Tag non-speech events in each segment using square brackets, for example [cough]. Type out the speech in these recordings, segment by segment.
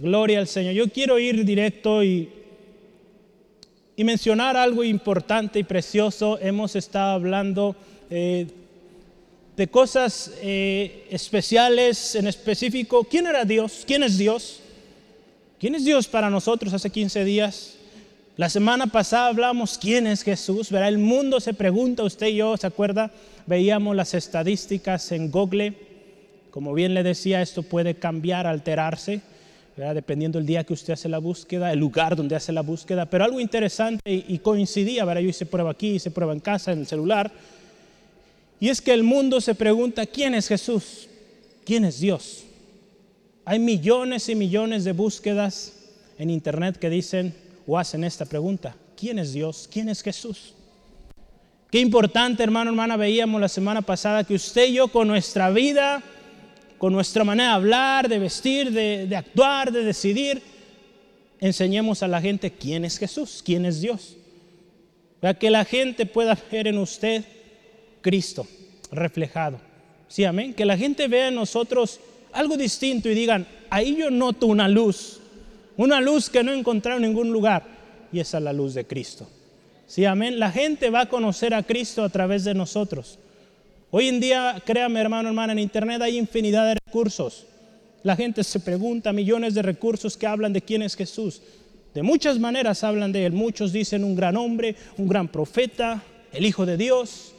Gloria al Señor. Yo quiero ir directo y, y mencionar algo importante y precioso. Hemos estado hablando eh, de cosas eh, especiales en específico. ¿Quién era Dios? ¿Quién es Dios? ¿Quién es Dios para nosotros hace 15 días? La semana pasada hablamos quién es Jesús. ¿verdad? El mundo se pregunta, usted y yo, ¿se acuerda? Veíamos las estadísticas en Google. Como bien le decía, esto puede cambiar, alterarse, dependiendo del día que usted hace la búsqueda, el lugar donde hace la búsqueda. Pero algo interesante y, coincidía, ¿verdad? yo hice prueba aquí, hice prueba en casa, en el celular. Y es que el mundo se pregunta, ¿quién es Jesús? ¿Quién es Dios? Hay millones y millones de búsquedas en Internet que dicen, o hacen esta pregunta, ¿quién es Dios? ¿Quién es Jesús? Qué importante, hermano, hermana, veíamos la semana pasada que usted y yo con nuestra vida, con nuestra manera de hablar, de vestir, de, actuar, de decidir, enseñemos a la gente quién es Jesús, quién es Dios. Para que la gente pueda ver en usted Cristo reflejado. Sí, amén. Que la gente vea en nosotros algo distinto y digan, ahí yo noto una luz una luz que no he encontrado en ningún lugar. Y esa es la luz de Cristo. Sí, amén. La gente va a conocer a Cristo a través de nosotros. Hoy en día, créame hermano, hermana, en Internet hay infinidad de recursos. La gente se pregunta, millones de recursos que hablan de quién es Jesús. De muchas maneras hablan de él. Muchos dicen un gran hombre, un gran profeta, el Hijo de Dios.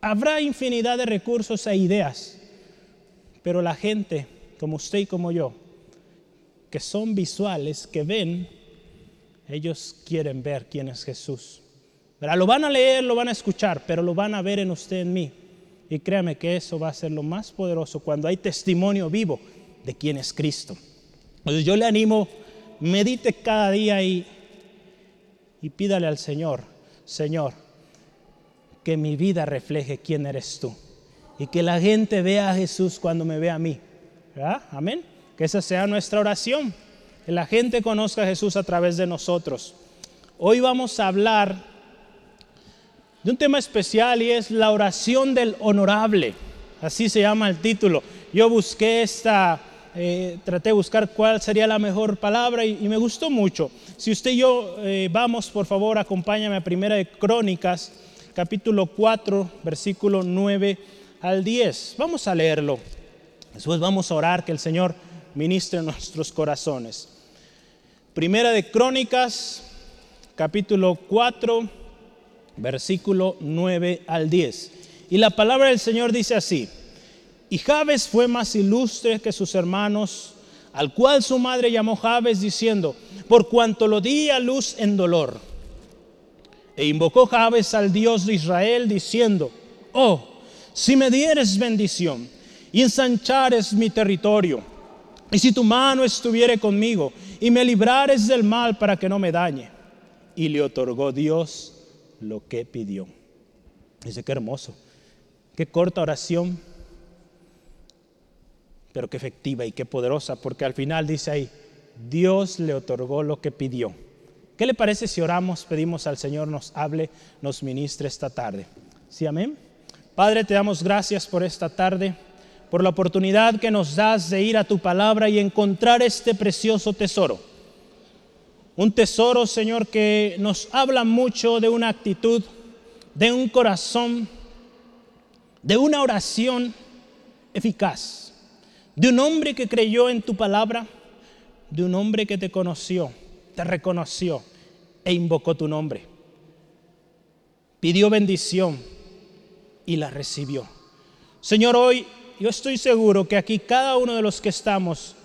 Habrá infinidad de recursos e ideas. Pero la gente, como usted y como yo, que son visuales, que ven, ellos quieren ver quién es Jesús. Lo van a leer, lo van a escuchar, pero lo van a ver en usted, en mí. Y créame que eso va a ser lo más poderoso cuando hay testimonio vivo de quién es Cristo. Entonces yo le animo, medite cada día y, y pídale al Señor, Señor, que mi vida refleje quién eres tú. Y que la gente vea a Jesús cuando me vea a mí. Amén. Que esa sea nuestra oración. Que la gente conozca a Jesús a través de nosotros. Hoy vamos a hablar de un tema especial y es la oración del honorable. Así se llama el título. Yo busqué esta, eh, traté de buscar cuál sería la mejor palabra y, me gustó mucho. Si usted y yo eh, vamos, por favor, acompáñame a Primera de Crónicas, capítulo 4, versículo 9 al 10. Vamos a leerlo. Después vamos a orar que el Señor ministre nuestros corazones. Primera de Crónicas, capítulo 4, versículo 9 al 10. Y la palabra del Señor dice así, y Jabes fue más ilustre que sus hermanos, al cual su madre llamó Jabes diciendo, por cuanto lo di a luz en dolor. E invocó Jabes al Dios de Israel diciendo, oh, si me dieres bendición y ensanchares mi territorio, y si tu mano estuviere conmigo y me librares del mal para que no me dañe. Y le otorgó Dios lo que pidió. Dice, qué hermoso, qué corta oración, pero qué efectiva y qué poderosa, porque al final dice ahí, Dios le otorgó lo que pidió. ¿Qué le parece si oramos, pedimos al Señor nos hable, nos ministre esta tarde? ¿Sí, amén? Padre, te damos gracias por esta tarde por la oportunidad que nos das de ir a tu palabra y encontrar este precioso tesoro. Un tesoro, Señor, que nos habla mucho de una actitud, de un corazón, de una oración eficaz, de un hombre que creyó en tu palabra, de un hombre que te conoció, te reconoció e invocó tu nombre. Pidió bendición y la recibió. Señor, hoy yo estoy seguro que aquí cada uno de los que estamos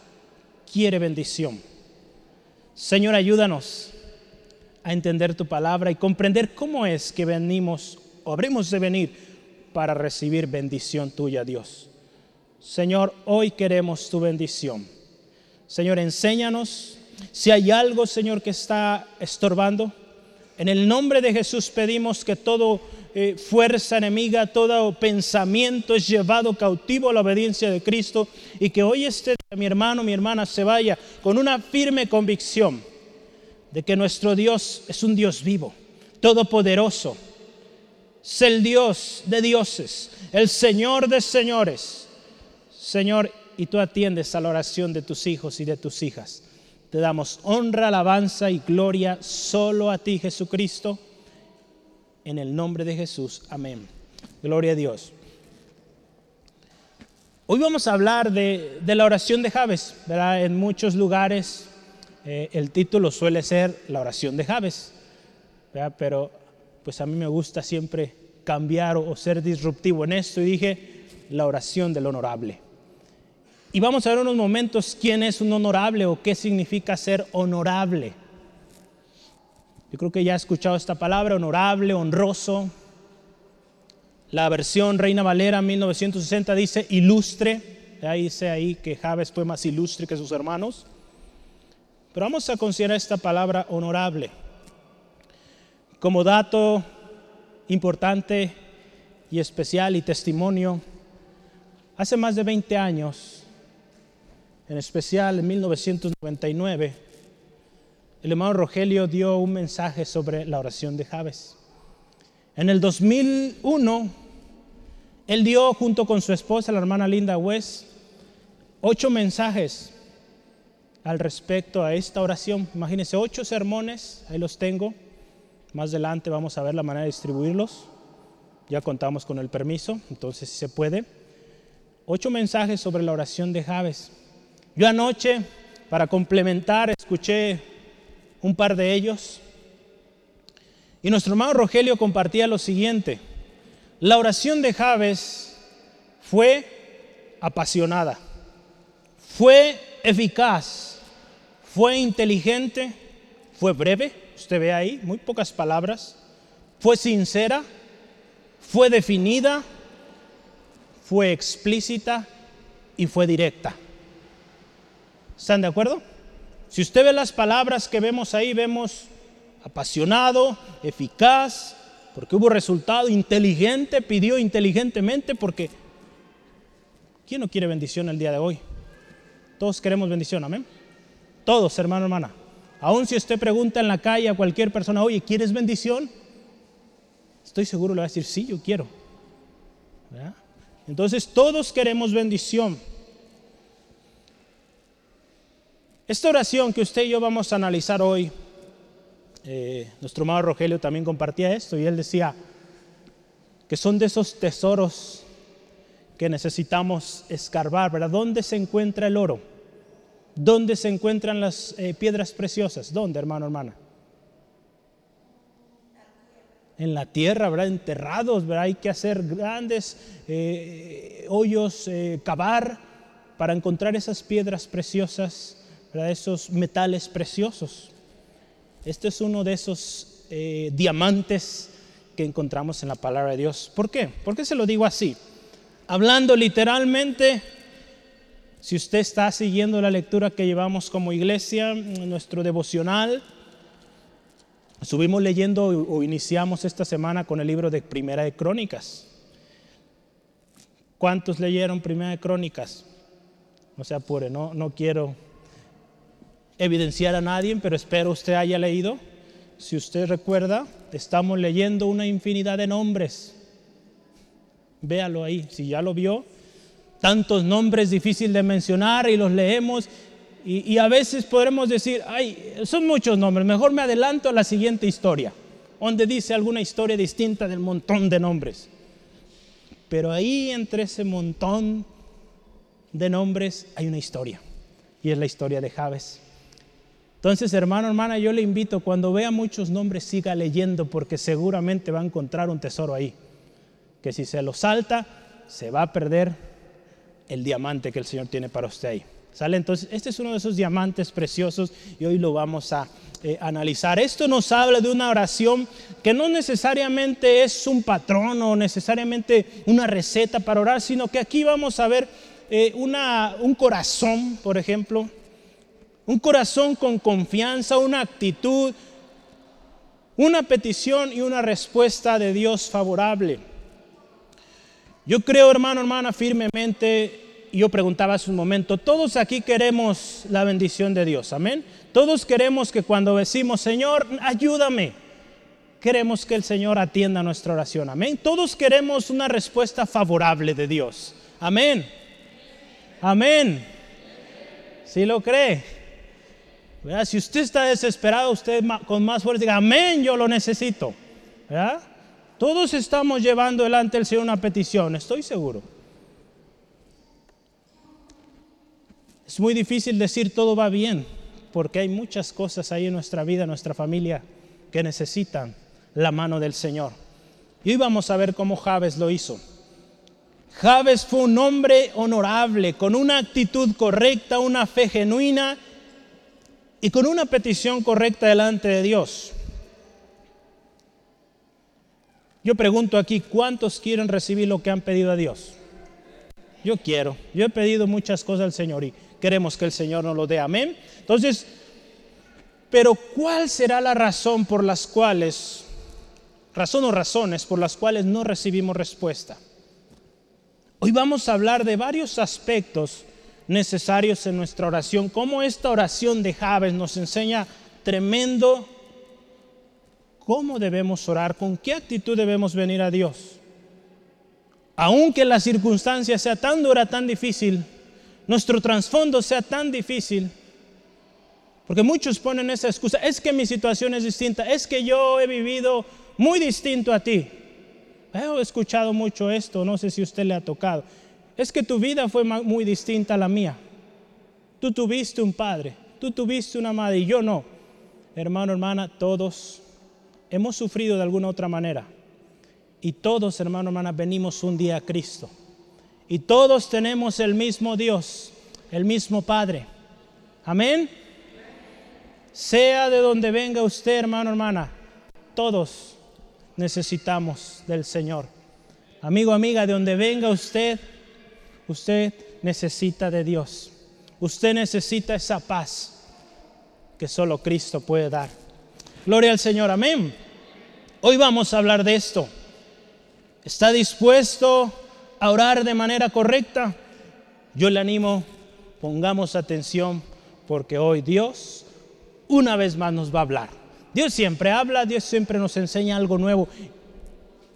quiere bendición. Señor, ayúdanos a entender tu palabra y comprender cómo es que venimos o habremos de venir para recibir bendición tuya, Dios. Señor, hoy queremos tu bendición. Señor, enséñanos si hay algo, Señor, que está estorbando. En el nombre de Jesús pedimos que todo eh, fuerza enemiga, todo pensamiento es llevado cautivo a la obediencia de Cristo y que hoy este mi hermano, mi hermana se vaya con una firme convicción de que nuestro Dios es un Dios vivo, todopoderoso, es el Dios de dioses, el Señor de señores. Señor, y tú atiendes a la oración de tus hijos y de tus hijas. Te damos honra, alabanza y gloria solo a ti, Jesucristo. En el nombre de Jesús. Amén. Gloria a Dios. Hoy vamos a hablar de, la oración de Javes. En muchos lugares eh, el título suele ser la oración de Javes. Pero pues a mí me gusta siempre cambiar o ser disruptivo en esto y dije la oración del honorable. Y vamos a ver unos momentos quién es un honorable o qué significa ser honorable. Yo creo que ya he escuchado esta palabra, honorable, honroso. La versión Reina Valera 1960 dice ilustre. Ahí dice ahí que Javes fue más ilustre que sus hermanos. Pero vamos a considerar esta palabra honorable. Como dato importante y especial y testimonio, hace más de 20 años en especial en 1999, el hermano Rogelio dio un mensaje sobre la oración de Javes. En el 2001, él dio junto con su esposa, la hermana Linda West, ocho mensajes al respecto a esta oración. Imagínense, ocho sermones, ahí los tengo. Más adelante vamos a ver la manera de distribuirlos. Ya contamos con el permiso, entonces si se puede. Ocho mensajes sobre la oración de Javes. Yo anoche, para complementar, escuché un par de ellos. Y nuestro hermano Rogelio compartía lo siguiente. La oración de Javes fue apasionada, fue eficaz, fue inteligente, fue breve, usted ve ahí, muy pocas palabras, fue sincera, fue definida, fue explícita y fue directa. ¿Están de acuerdo? Si usted ve las palabras que vemos ahí, vemos apasionado, eficaz, porque hubo resultado, inteligente, pidió inteligentemente, porque ¿quién no quiere bendición el día de hoy? Todos queremos bendición, amén. Todos, hermano, hermana. Aún si usted pregunta en la calle a cualquier persona, oye, ¿quieres bendición? Estoy seguro le va a decir, sí, yo quiero. Entonces todos queremos bendición. Esta oración que usted y yo vamos a analizar hoy, eh, nuestro amado Rogelio también compartía esto y él decía que son de esos tesoros que necesitamos escarbar, ¿verdad? ¿Dónde se encuentra el oro? ¿Dónde se encuentran las eh, piedras preciosas? ¿Dónde, hermano, hermana? En la tierra, ¿verdad? Enterrados, ¿verdad? Hay que hacer grandes eh, hoyos, cavar para encontrar esas piedras preciosas de esos metales preciosos. Este es uno de esos eh, diamantes que encontramos en la palabra de Dios. ¿Por qué? ¿Por qué se lo digo así? Hablando literalmente, si usted está siguiendo la lectura que llevamos como iglesia, nuestro devocional, subimos leyendo o iniciamos esta semana con el libro de Primera de Crónicas. ¿Cuántos leyeron Primera de Crónicas? No se apure, no, no quiero evidenciar a nadie, pero espero usted haya leído. Si usted recuerda, estamos leyendo una infinidad de nombres. Véalo ahí, si ya lo vio. Tantos nombres difíciles de mencionar y los leemos y, a veces podremos decir, ay, son muchos nombres, mejor me adelanto a la siguiente historia, donde dice alguna historia distinta del montón de nombres. Pero ahí entre ese montón de nombres hay una historia, y es la historia de Javes. Entonces, hermano, hermana, yo le invito, cuando vea muchos nombres, siga leyendo porque seguramente va a encontrar un tesoro ahí. Que si se lo salta, se va a perder el diamante que el Señor tiene para usted ahí. ¿Sale? Entonces, este es uno de esos diamantes preciosos y hoy lo vamos a eh, analizar. Esto nos habla de una oración que no necesariamente es un patrón o necesariamente una receta para orar, sino que aquí vamos a ver eh, un corazón, por ejemplo, un corazón con confianza, una actitud, una petición y una respuesta de Dios favorable. Yo creo, hermano, hermana, firmemente, yo preguntaba hace un momento, todos aquí queremos la bendición de Dios, amén. Todos queremos que cuando decimos, Señor, ayúdame, queremos que el Señor atienda nuestra oración, amén. Todos queremos una respuesta favorable de Dios, amén. Amén. Si lo cree. Si usted está desesperado, usted con más fuerza diga, amén, yo lo necesito. Todos estamos llevando delante del Señor una petición, estoy seguro. Es muy difícil decir todo va bien, porque hay muchas cosas ahí en nuestra vida, en nuestra familia, que necesitan la mano del Señor. Y hoy vamos a ver cómo Javes lo hizo. Javes fue un hombre honorable, con una actitud correcta, una fe genuina y con una petición correcta delante de Dios. Yo pregunto aquí, ¿cuántos quieren recibir lo que han pedido a Dios? Yo quiero. Yo he pedido muchas cosas al Señor y queremos que el Señor nos lo dé. Amén. Entonces, pero ¿cuál será la razón por las cuales, razón o razones por las cuales no recibimos respuesta? Hoy vamos a hablar de varios aspectos necesarios en nuestra oración, cómo esta oración de Javes nos enseña tremendo cómo debemos orar, con qué actitud debemos venir a Dios. Aunque la circunstancia sea tan dura, tan difícil, nuestro trasfondo sea tan difícil, porque muchos ponen esa excusa, es que mi situación es distinta, es que yo he vivido muy distinto a ti. He escuchado mucho esto, no sé si usted le ha tocado es que tu vida fue muy distinta a la mía. Tú tuviste un padre, tú tuviste una madre y yo no. Hermano, hermana, todos hemos sufrido de alguna otra manera. Y todos, hermano, hermana, venimos un día a Cristo. Y todos tenemos el mismo Dios, el mismo Padre. Amén. Sea de donde venga usted, hermano, hermana, todos necesitamos del Señor. Amigo, amiga, de donde venga usted, Usted necesita de Dios. Usted necesita esa paz que solo Cristo puede dar. Gloria al Señor, amén. Hoy vamos a hablar de esto. ¿Está dispuesto a orar de manera correcta? Yo le animo, pongamos atención, porque hoy Dios una vez más nos va a hablar. Dios siempre habla, Dios siempre nos enseña algo nuevo.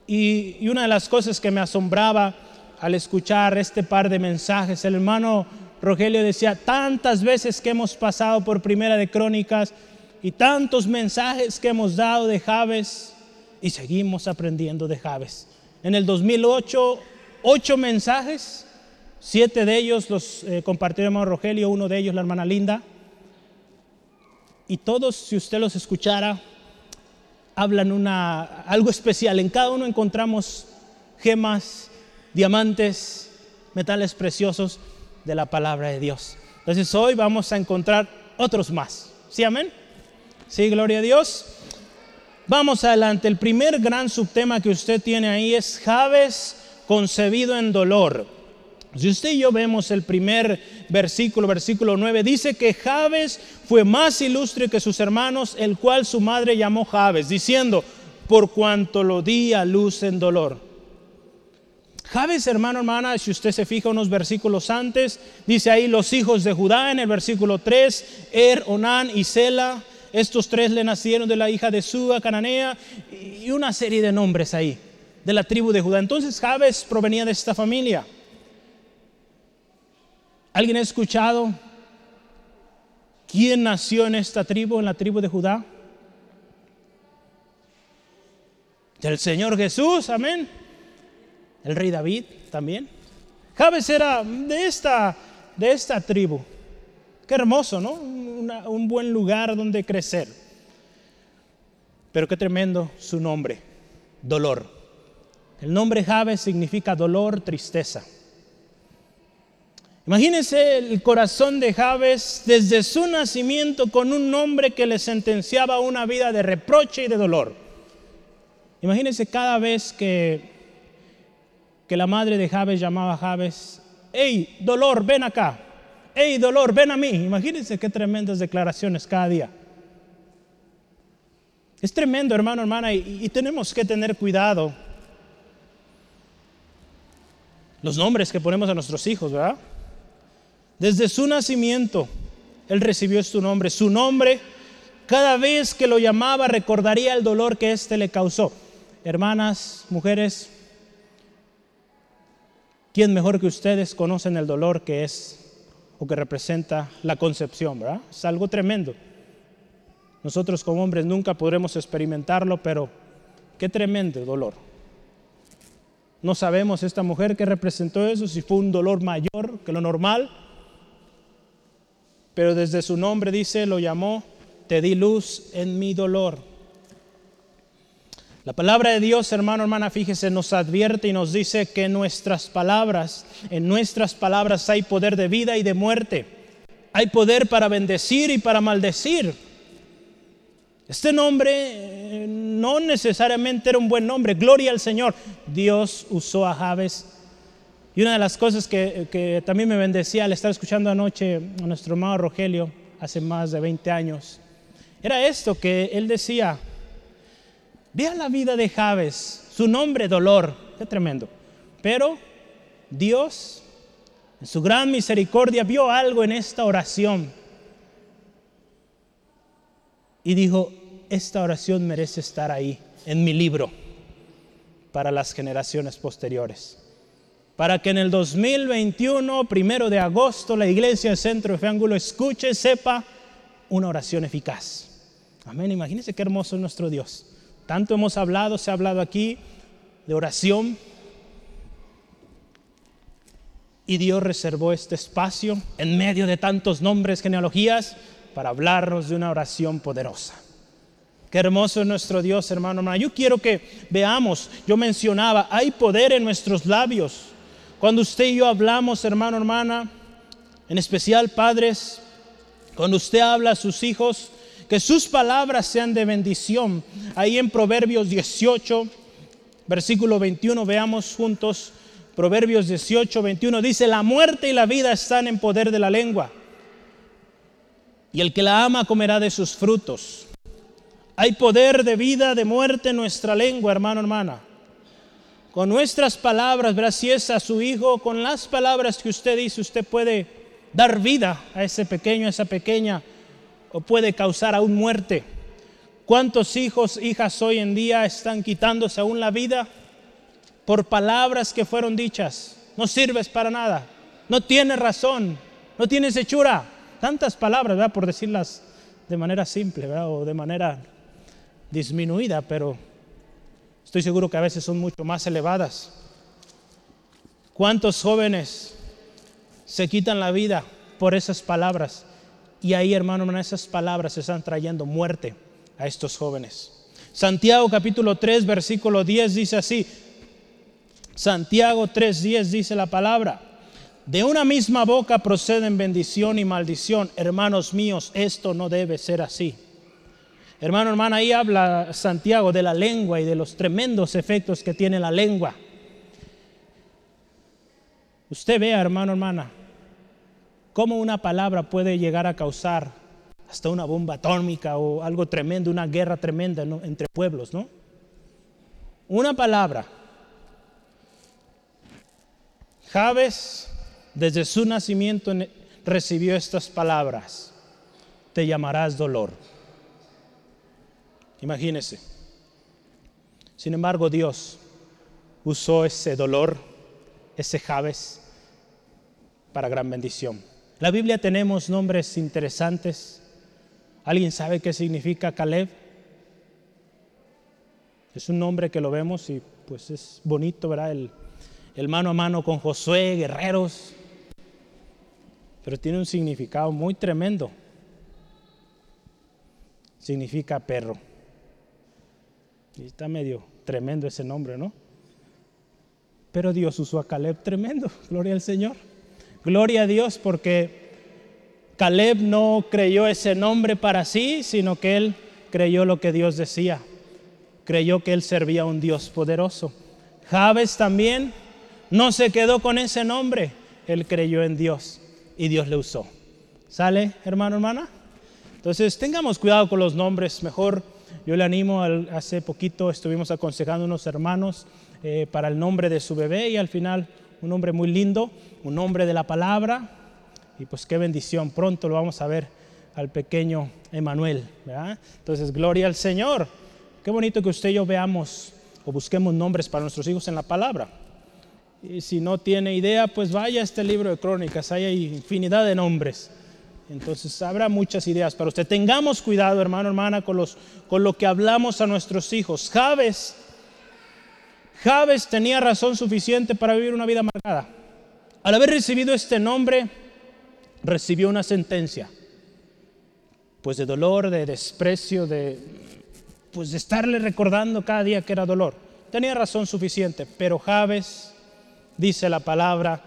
Y, y una de las cosas que me asombraba, al escuchar este par de mensajes. El hermano Rogelio decía, tantas veces que hemos pasado por Primera de Crónicas y tantos mensajes que hemos dado de Javes y seguimos aprendiendo de Javes. En el 2008, ocho mensajes, siete de ellos los eh, compartió el hermano Rogelio, uno de ellos la hermana Linda. Y todos, si usted los escuchara, hablan una, algo especial. En cada uno encontramos gemas diamantes, metales preciosos de la palabra de Dios. Entonces hoy vamos a encontrar otros más. ¿Sí, amén? Sí, gloria a Dios. Vamos adelante. El primer gran subtema que usted tiene ahí es Javes concebido en dolor. Si usted y yo vemos el primer versículo, versículo 9, dice que Javes fue más ilustre que sus hermanos, el cual su madre llamó Javes, diciendo, por cuanto lo di a luz en dolor. Javes, hermano, hermana, si usted se fija unos versículos antes, dice ahí los hijos de Judá en el versículo 3, Er, Onán y Sela. Estos tres le nacieron de la hija de Suba, cananea, y una serie de nombres ahí, de la tribu de Judá. Entonces Javes provenía de esta familia. ¿Alguien ha escuchado quién nació en esta tribu, en la tribu de Judá? Del Señor Jesús, amén el rey David también. Jabes era de esta, de esta tribu. Qué hermoso, ¿no? un buen lugar donde crecer. Pero qué tremendo su nombre, dolor. El nombre Jabes significa dolor, tristeza. Imagínense el corazón de Jabes desde su nacimiento con un nombre que le sentenciaba una vida de reproche y de dolor. Imagínense cada vez que que la madre de Javes llamaba a Javes, hey, dolor, ven acá, hey, dolor, ven a mí. Imagínense qué tremendas declaraciones cada día. Es tremendo, hermano, hermana, y, y tenemos que tener cuidado. Los nombres que ponemos a nuestros hijos, ¿verdad? Desde su nacimiento, él recibió su nombre. Su nombre, cada vez que lo llamaba, recordaría el dolor que éste le causó. Hermanas, mujeres, ¿Quién mejor que ustedes conocen el dolor que es o que representa la concepción, verdad? Es algo tremendo. Nosotros como hombres nunca podremos experimentarlo, pero qué tremendo dolor. No sabemos esta mujer que representó eso, si fue un dolor mayor que lo normal, pero desde su nombre dice, lo llamó, te di luz en mi dolor. La palabra de Dios, hermano, hermana, fíjese, nos advierte y nos dice que nuestras palabras, en nuestras palabras hay poder de vida y de muerte. Hay poder para bendecir y para maldecir. Este nombre eh, no necesariamente era un buen nombre, gloria al Señor. Dios usó a Javes. Y una de las cosas que, también me bendecía al estar escuchando anoche a nuestro hermano Rogelio, hace más de 20 años, era esto que él decía, vea la vida de Javes, su nombre dolor, qué tremendo. Pero Dios, en su gran misericordia, vio algo en esta oración y dijo, esta oración merece estar ahí, en mi libro, para las generaciones posteriores. Para que en el 2021, primero de agosto, la iglesia del Centro de Fe Ángulo escuche, sepa una oración eficaz. Amén. Imagínense qué hermoso es nuestro Dios. Tanto hemos hablado, se ha hablado aquí de oración. Y Dios reservó este espacio en medio de tantos nombres, genealogías, para hablarnos de una oración poderosa. Qué hermoso es nuestro Dios, hermano, hermano. Yo quiero que veamos, yo mencionaba, hay poder en nuestros labios. Cuando usted y yo hablamos, hermano, hermana, en especial padres, cuando usted habla a sus hijos, que sus palabras sean de bendición. Ahí en Proverbios 18, versículo 21, veamos juntos. Proverbios 18, 21 dice, la muerte y la vida están en poder de la lengua. Y el que la ama comerá de sus frutos. Hay poder de vida, de muerte en nuestra lengua, hermano, hermana. Con nuestras palabras, es a su hijo, con las palabras que usted dice, usted puede dar vida a ese pequeño, a esa pequeña, o puede causar aún muerte. ¿Cuántos hijos, hijas hoy en día están quitándose aún la vida por palabras que fueron dichas? No sirves para nada, no tienes razón, no tienes hechura. Tantas palabras, ¿verdad? Por decirlas de manera simple, ¿verdad? O de manera disminuida, pero estoy seguro que a veces son mucho más elevadas. ¿Cuántos jóvenes se quitan la vida por esas palabras? Y ahí, hermano, esas palabras están trayendo muerte a estos jóvenes. Santiago capítulo 3, versículo 10 dice así. Santiago 3:10 dice la palabra. De una misma boca proceden bendición y maldición. Hermanos míos, esto no debe ser así. Hermano, hermana, ahí habla Santiago de la lengua y de los tremendos efectos que tiene la lengua. Usted vea, hermano, hermana, cómo una palabra puede llegar a causar hasta una bomba atómica o algo tremendo, una guerra tremenda entre pueblos, ¿no? Una palabra. Javes, desde su nacimiento, recibió estas palabras. Te llamarás dolor. Imagínese. Sin embargo, Dios usó ese dolor, ese Javes, para gran bendición. La Biblia tenemos nombres interesantes. ¿Alguien sabe qué significa Caleb? Es un nombre que lo vemos y pues es bonito, ¿verdad? El, el mano a mano con Josué, guerreros. Pero tiene un significado muy tremendo. Significa perro está medio tremendo ese nombre, ¿no? Pero Dios usó a Caleb tremendo, [laughs] gloria al Señor. Gloria a Dios porque Caleb no creyó ese nombre para sí, sino que él creyó lo que Dios decía. Creyó que él servía a un Dios poderoso. Javes también no se quedó con ese nombre, él creyó en Dios y Dios le usó. ¿Sale, hermano, hermana? Entonces, tengamos cuidado con los nombres, mejor yo le animo, hace poquito estuvimos aconsejando a unos hermanos eh, para el nombre de su bebé y al final un nombre muy lindo, un nombre de la palabra y pues qué bendición, pronto lo vamos a ver al pequeño Emanuel. Entonces, gloria al Señor. Qué bonito que usted y yo veamos o busquemos nombres para nuestros hijos en la palabra. Y si no tiene idea, pues vaya a este libro de crónicas, hay infinidad de nombres. Entonces habrá muchas ideas para usted. Tengamos cuidado, hermano, hermana, con, los, con lo que hablamos a nuestros hijos. Javes, Javes tenía razón suficiente para vivir una vida amargada. Al haber recibido este nombre, recibió una sentencia, pues de dolor, de desprecio, de, pues de estarle recordando cada día que era dolor. Tenía razón suficiente, pero Javes, dice la palabra,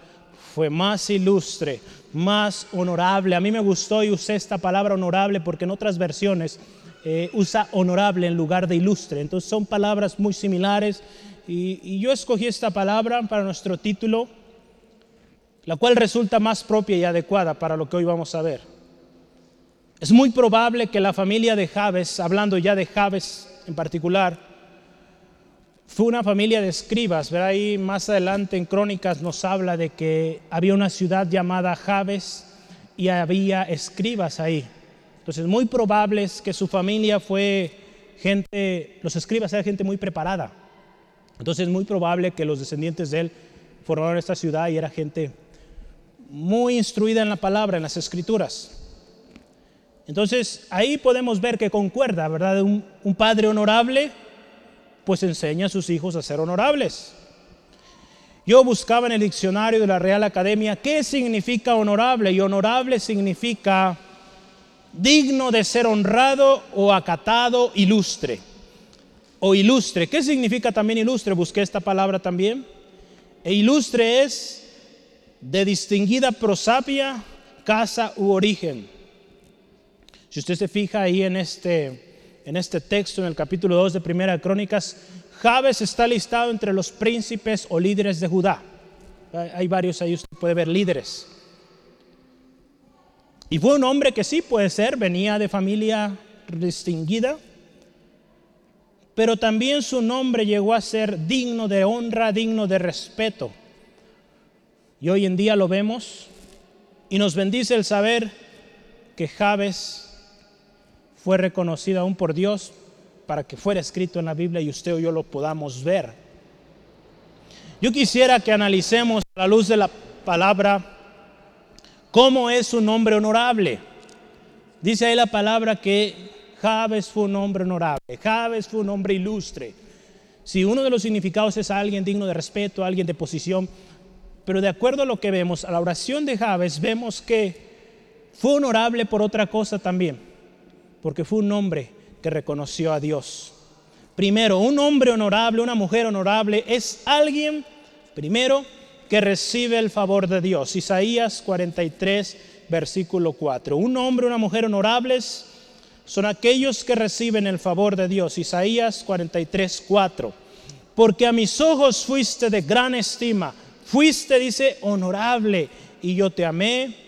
fue más ilustre, más honorable. A mí me gustó y usé esta palabra honorable porque en otras versiones eh, usa honorable en lugar de ilustre. Entonces son palabras muy similares y, yo escogí esta palabra para nuestro título, la cual resulta más propia y adecuada para lo que hoy vamos a ver. Es muy probable que la familia de Javes, hablando ya de Javes en particular, fue una familia de escribas. Ver ahí más adelante en Crónicas nos habla de que había una ciudad llamada Javes y había escribas ahí. Entonces, muy probable que su familia fue gente, los escribas eran gente muy preparada. Entonces, es muy probable que los descendientes de él formaron esta ciudad y era gente muy instruida en la palabra, en las escrituras. Entonces, ahí podemos ver que concuerda, ¿verdad? Un, un padre honorable pues enseña a sus hijos a ser honorables. Yo buscaba en el diccionario de la Real Academia qué significa honorable y honorable significa digno de ser honrado o acatado, ilustre. O ilustre. ¿Qué significa también ilustre? Busqué esta palabra también. E ilustre es de distinguida prosapia, casa u origen. Si usted se fija ahí en este en este texto, en el capítulo 2 de Primera Crónicas, Jabes está listado entre los príncipes o líderes de Judá. Hay varios ahí, usted puede ver líderes. Y fue un hombre que sí puede ser, venía de familia distinguida, pero también su nombre llegó a ser digno de honra, digno de respeto. Y hoy en día lo vemos y nos bendice el saber que Jabes fue reconocido aún por Dios para que fuera escrito en la Biblia y usted o yo lo podamos ver. Yo quisiera que analicemos a la luz de la palabra cómo es un hombre honorable. Dice ahí la palabra que Javes fue un hombre honorable, Javes fue un hombre ilustre. Si uno de los significados es alguien digno de respeto, alguien de posición, pero de acuerdo a lo que vemos, a la oración de Javes vemos que fue honorable por otra cosa también porque fue un hombre que reconoció a Dios. Primero, un hombre honorable, una mujer honorable es alguien, primero, que recibe el favor de Dios. Isaías 43, versículo 4. Un hombre, una mujer honorables son aquellos que reciben el favor de Dios. Isaías 43, 4. Porque a mis ojos fuiste de gran estima, fuiste, dice, honorable, y yo te amé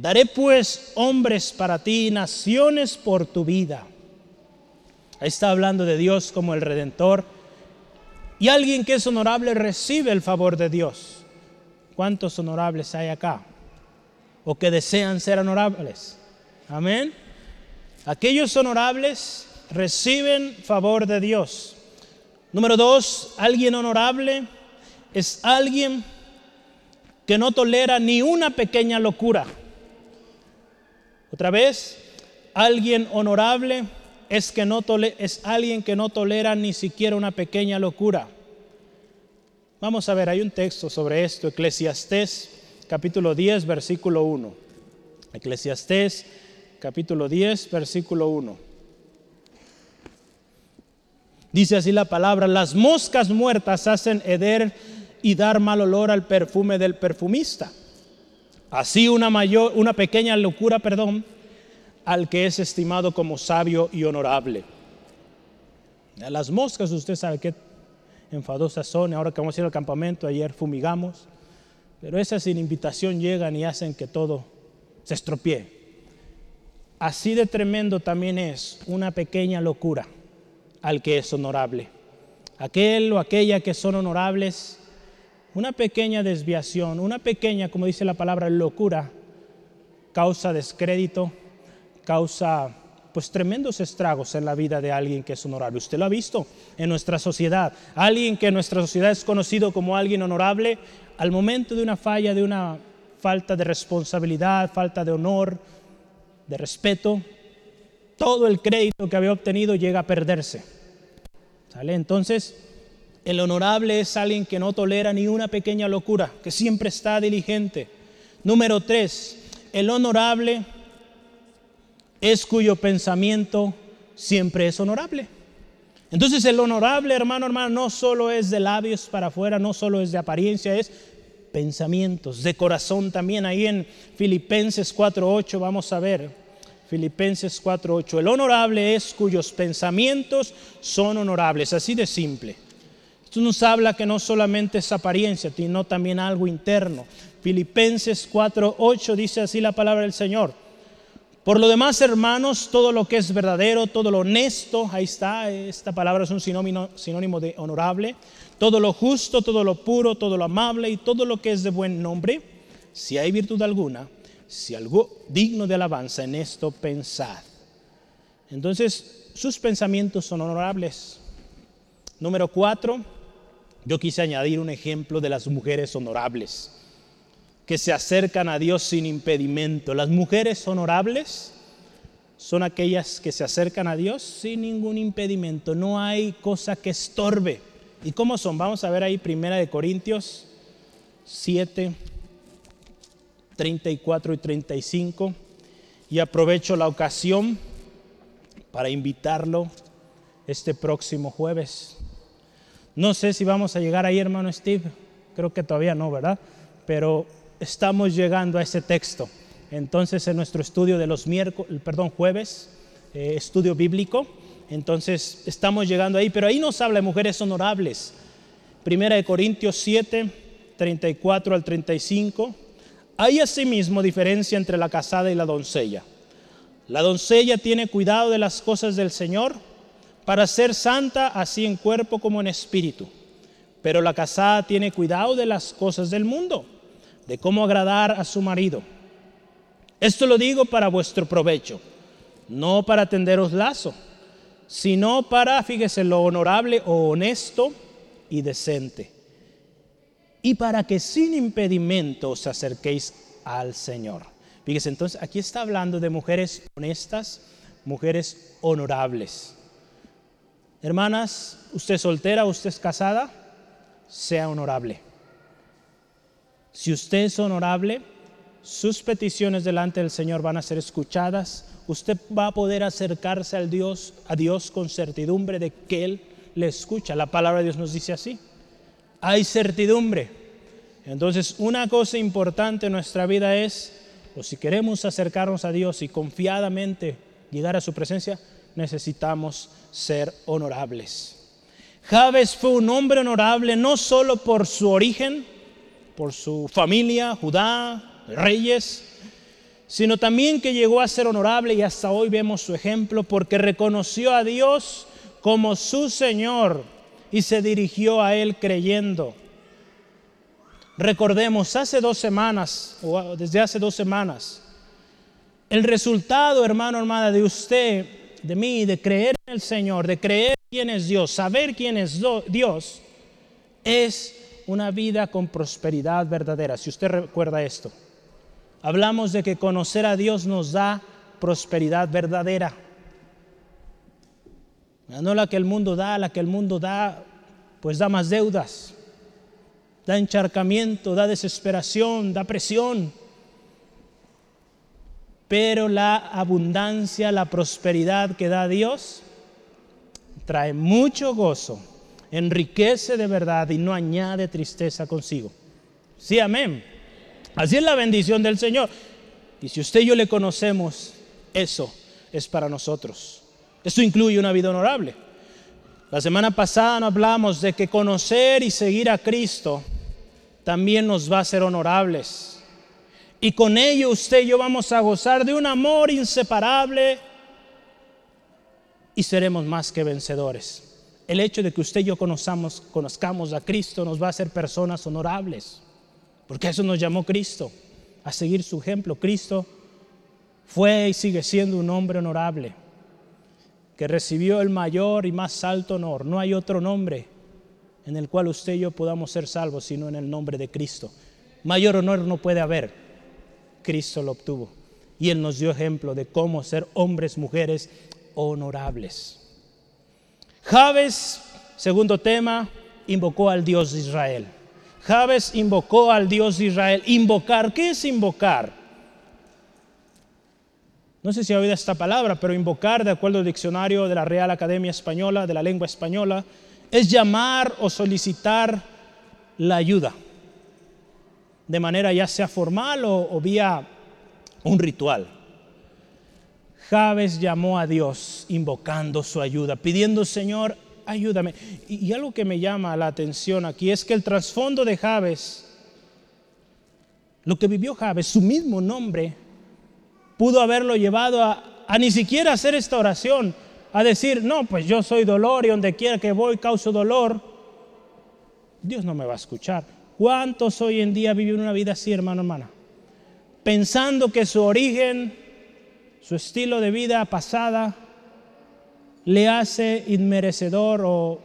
Daré pues hombres para ti, naciones por tu vida. Ahí está hablando de Dios como el redentor. Y alguien que es honorable recibe el favor de Dios. ¿Cuántos honorables hay acá? O que desean ser honorables. Amén. Aquellos honorables reciben favor de Dios. Número dos, alguien honorable es alguien que no tolera ni una pequeña locura. Otra vez, alguien honorable es, que no es alguien que no tolera ni siquiera una pequeña locura. Vamos a ver, hay un texto sobre esto, Eclesiastés capítulo 10, versículo 1. Eclesiastés capítulo 10, versículo 1. Dice así la palabra, las moscas muertas hacen heder y dar mal olor al perfume del perfumista. Así una mayor, una pequeña locura, perdón, al que es estimado como sabio y honorable. Las moscas, usted sabe qué enfadosas son. Ahora que vamos a ir al campamento, ayer fumigamos. Pero esas sin invitación llegan y hacen que todo se estropee. Así de tremendo también es una pequeña locura al que es honorable. Aquel o aquella que son honorables una pequeña desviación, una pequeña, como dice la palabra, locura, causa descrédito, causa pues tremendos estragos en la vida de alguien que es honorable. Usted lo ha visto en nuestra sociedad. Alguien que en nuestra sociedad es conocido como alguien honorable, al momento de una falla, de una falta de responsabilidad, falta de honor, de respeto, todo el crédito que había obtenido llega a perderse. ¿Sale? Entonces, el honorable es alguien que no tolera ni una pequeña locura, que siempre está diligente. Número tres, el honorable es cuyo pensamiento siempre es honorable. Entonces el honorable, hermano, hermano, no solo es de labios para afuera, no solo es de apariencia, es pensamientos, de corazón también. Ahí en Filipenses 4.8 vamos a ver, Filipenses 4.8, el honorable es cuyos pensamientos son honorables, así de simple. Esto nos habla que no solamente es apariencia, sino también algo interno. Filipenses 4.8 dice así la palabra del Señor. Por lo demás, hermanos, todo lo que es verdadero, todo lo honesto, ahí está, esta palabra es un sinónimo, sinónimo de honorable, todo lo justo, todo lo puro, todo lo amable y todo lo que es de buen nombre, si hay virtud alguna, si algo digno de alabanza, en esto pensad. Entonces, sus pensamientos son honorables. Número cuatro, yo quise añadir un ejemplo de las mujeres honorables que se acercan a Dios sin impedimento. Las mujeres honorables son aquellas que se acercan a Dios sin ningún impedimento. No hay cosa que estorbe. ¿Y cómo son? Vamos a ver ahí Primera de Corintios 7, 34 y 35. Y aprovecho la ocasión para invitarlo este próximo jueves. No sé si vamos a llegar ahí, hermano Steve. Creo que todavía no, ¿verdad? Pero estamos llegando a ese texto. Entonces, en nuestro estudio de los miércoles, perdón, jueves, eh, estudio bíblico, entonces estamos llegando ahí, pero ahí nos habla de mujeres honorables. Primera de Corintios 7, 34 al 35. Hay asimismo diferencia entre la casada y la doncella. La doncella tiene cuidado de las cosas del Señor para ser santa así en cuerpo como en espíritu. Pero la casada tiene cuidado de las cosas del mundo de cómo agradar a su marido. Esto lo digo para vuestro provecho, no para tenderos lazo, sino para, fíjese, lo honorable o honesto y decente. Y para que sin impedimento os acerquéis al Señor. Fíjese, entonces aquí está hablando de mujeres honestas, mujeres honorables. Hermanas, usted soltera, usted es casada, sea honorable. Si usted es honorable, sus peticiones delante del Señor van a ser escuchadas. Usted va a poder acercarse al Dios, a Dios con certidumbre de que Él le escucha. La palabra de Dios nos dice así. Hay certidumbre. Entonces, una cosa importante en nuestra vida es, o si queremos acercarnos a Dios y confiadamente llegar a su presencia, necesitamos ser honorables. Javes fue un hombre honorable no solo por su origen, por su familia, Judá, reyes, sino también que llegó a ser honorable y hasta hoy vemos su ejemplo porque reconoció a Dios como su Señor y se dirigió a Él creyendo. Recordemos, hace dos semanas, o desde hace dos semanas, el resultado, hermano, hermana, de usted, de mí, de creer en el Señor, de creer quién es Dios, saber quién es Dios, es una vida con prosperidad verdadera. Si usted recuerda esto, hablamos de que conocer a Dios nos da prosperidad verdadera. No la que el mundo da, la que el mundo da, pues da más deudas, da encharcamiento, da desesperación, da presión. Pero la abundancia, la prosperidad que da Dios trae mucho gozo enriquece de verdad y no añade tristeza consigo. Sí, amén. Así es la bendición del Señor. Y si usted y yo le conocemos, eso es para nosotros. Esto incluye una vida honorable. La semana pasada hablamos de que conocer y seguir a Cristo también nos va a ser honorables. Y con ello usted y yo vamos a gozar de un amor inseparable y seremos más que vencedores el hecho de que usted y yo conozcamos, conozcamos a Cristo nos va a hacer personas honorables, porque eso nos llamó Cristo, a seguir su ejemplo. Cristo fue y sigue siendo un hombre honorable. que recibió el mayor y más alto honor. No hay otro nombre en el cual usted y yo podamos ser salvos, sino en el nombre de Cristo. Mayor honor no puede haber. Cristo lo obtuvo. Y Él nos dio ejemplo de cómo ser hombres, mujeres honorables. Javes, segundo tema, invocó al Dios de Israel. Javes invocó al Dios de Israel. Invocar, ¿qué es invocar? No sé si ha oído esta palabra, pero invocar, de acuerdo al diccionario de la Real Academia Española, de la lengua española, es llamar o solicitar la ayuda, de manera ya sea formal o, vía un ritual. Javes llamó a Dios invocando su ayuda, pidiendo, Señor, ayúdame. Y, algo que me llama la atención aquí es que el trasfondo de Javes, lo que vivió Javes, su mismo nombre, pudo haberlo llevado a, a ni siquiera hacer esta oración, a decir, no, pues yo soy dolor y donde quiera que voy causo dolor. Dios no me va a escuchar. ¿Cuántos hoy en día viven una vida así, hermano, hermana? Pensando que su origen, su estilo de vida pasada, le hace inmerecedor o,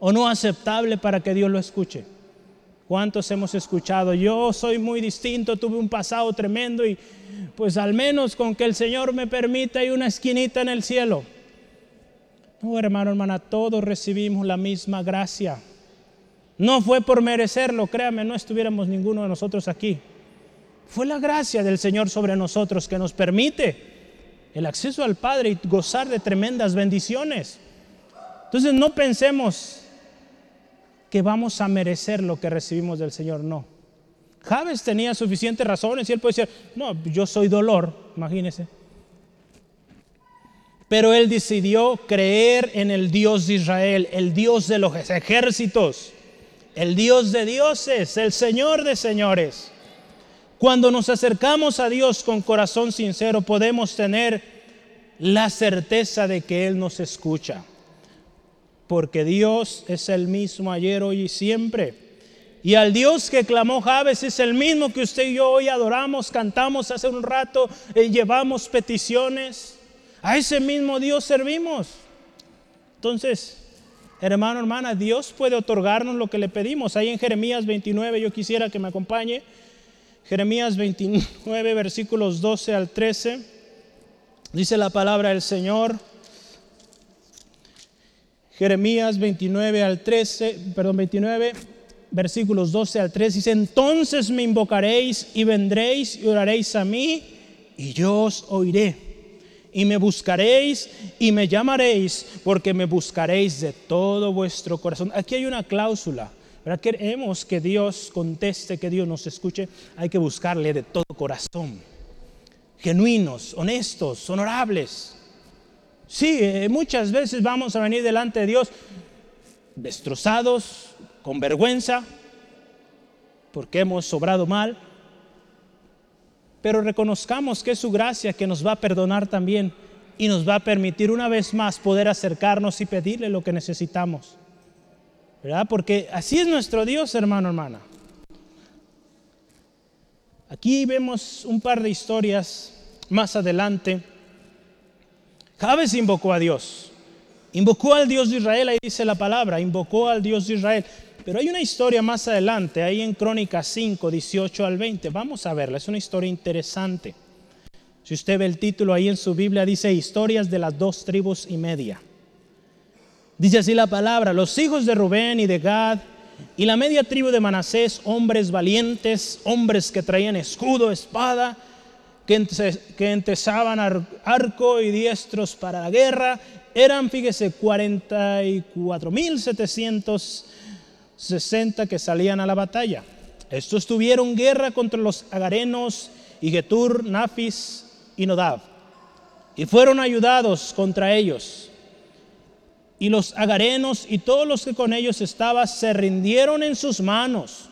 no aceptable para que Dios lo escuche. ¿Cuántos hemos escuchado? Yo soy muy distinto, tuve un pasado tremendo y pues al menos con que el Señor me permita hay una esquinita en el cielo. No, hermano, hermana, todos recibimos la misma gracia. No fue por merecerlo, créame, no estuviéramos ninguno de nosotros aquí. Fue la gracia del Señor sobre nosotros que nos permite el acceso al Padre y gozar de tremendas bendiciones. Entonces no pensemos que vamos a merecer lo que recibimos del Señor, no. Javes tenía suficientes razones y él puede decir, no, yo soy dolor, imagínese. Pero él decidió creer en el Dios de Israel, el Dios de los ejércitos, el Dios de dioses, el Señor de señores. Cuando nos acercamos a Dios con corazón sincero, podemos tener la certeza de que Él nos escucha. Porque Dios es el mismo ayer, hoy y siempre. Y al Dios que clamó Javes es el mismo que usted y yo hoy adoramos, cantamos hace un rato, eh, llevamos peticiones. A ese mismo Dios servimos. Entonces, hermano, hermana, Dios puede otorgarnos lo que le pedimos. Ahí en Jeremías 29, yo quisiera que me acompañe. Jeremías 29, versículos 12 al 13. Dice la palabra del Señor. Jeremías 29 al 13, perdón, 29, versículos 12 al 13. Dice, entonces me invocaréis y vendréis y oraréis a mí y yo os oiré. Y me buscaréis y me llamaréis porque me buscaréis de todo vuestro corazón. Aquí hay una cláusula. ¿Verdad? Queremos que Dios conteste, que Dios nos escuche. Hay que buscarle de todo corazón. Genuinos, honestos, honorables. Sí, eh, muchas veces vamos a venir delante de Dios destrozados, con vergüenza, porque hemos sobrado mal. Pero reconozcamos que es su gracia que nos va a perdonar también y nos va a permitir una vez más poder acercarnos y pedirle lo que necesitamos. Porque así es nuestro Dios, hermano, hermana. Aquí vemos un par de historias más adelante. Javes invocó a Dios. Invocó al Dios de Israel, ahí dice la palabra, invocó al Dios de Israel. Pero hay una historia más adelante, ahí en Crónicas 5, 18 al 20. Vamos a verla, es una historia interesante. Si usted ve el título ahí en su Biblia, dice historias de las dos tribus y media. Dice así la palabra, los hijos de Rubén y de Gad y la media tribu de Manasés, hombres valientes, hombres que traían escudo, espada, que entesaban arco y diestros para la guerra, eran, fíjese, 44.760 que salían a la batalla. Estos tuvieron guerra contra los agarenos y Getur, Nafis y Nodab. Y fueron ayudados contra ellos y los agarenos y todos los que con ellos estaban se rindieron en sus manos,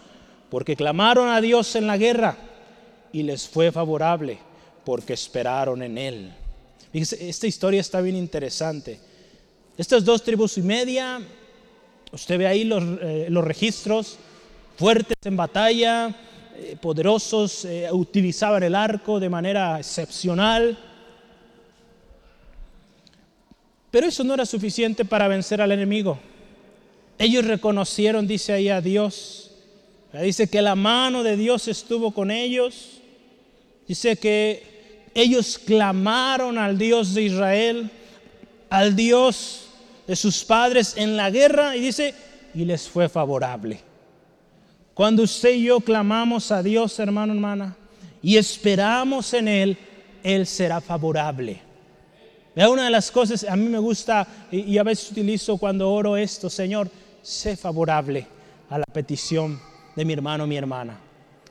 porque clamaron a Dios en la guerra y les fue favorable, porque esperaron en Él. esta historia está bien interesante. Estas dos tribus y media, usted ve ahí los, eh, registros, fuertes en batalla, eh, poderosos, eh, utilizaban el arco de manera excepcional Pero eso no era suficiente para vencer al enemigo. Ellos reconocieron, dice ahí a Dios. Dice que la mano de Dios estuvo con ellos. Dice que ellos clamaron al Dios de Israel, al Dios de sus padres en la guerra y dice, y les fue favorable. Cuando usted y yo clamamos a Dios, hermano, hermana, y esperamos en Él, Él será favorable. Una de las cosas, a mí me gusta y a veces utilizo cuando oro esto, Señor, sé favorable a la petición de mi hermano, mi hermana.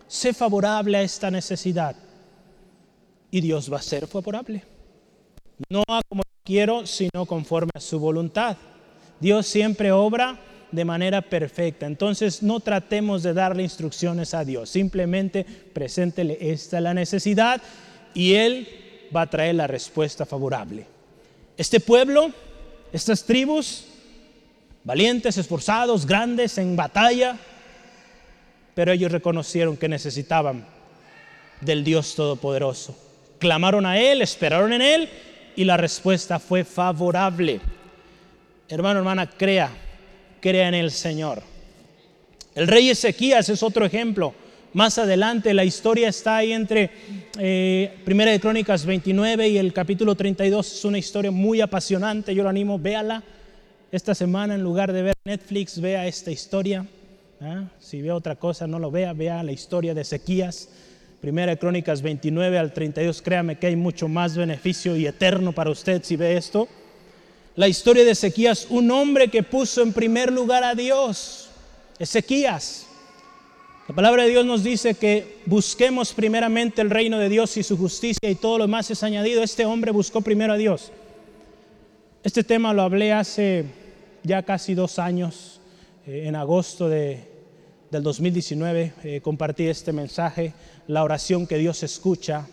Sé favorable a esta necesidad. Y Dios va a ser favorable. No como quiero, sino conforme a su voluntad. Dios siempre obra de manera perfecta. Entonces no tratemos de darle instrucciones a Dios, simplemente preséntele esta la necesidad y Él va a traer la respuesta favorable. Este pueblo, estas tribus, valientes, esforzados, grandes en batalla, pero ellos reconocieron que necesitaban del Dios Todopoderoso. Clamaron a Él, esperaron en Él y la respuesta fue favorable. Hermano, hermana, crea crea en el Señor. El rey Ezequías es otro ejemplo. Más adelante la historia está ahí entre eh, Primera de Crónicas 29 y el capítulo 32. Es una historia muy apasionante. Yo lo animo, véala esta semana en lugar de ver Netflix, vea esta historia. ¿ah? Si ve otra cosa, no lo vea, vea la historia de Ezequías. Primera de Crónicas 29 al 32. Créame que hay mucho más beneficio y eterno para usted si ve esto la historia de Ezequías, un hombre que puso en primer lugar a Dios. Ezequías. La palabra de Dios nos dice que busquemos primeramente el reino de Dios y su justicia y todo lo demás es añadido. Este hombre buscó primero a Dios. Este tema lo hablé hace ya casi dos años, eh, en agosto de, del 2019. Eh, compartí este mensaje, la oración que Dios escucha.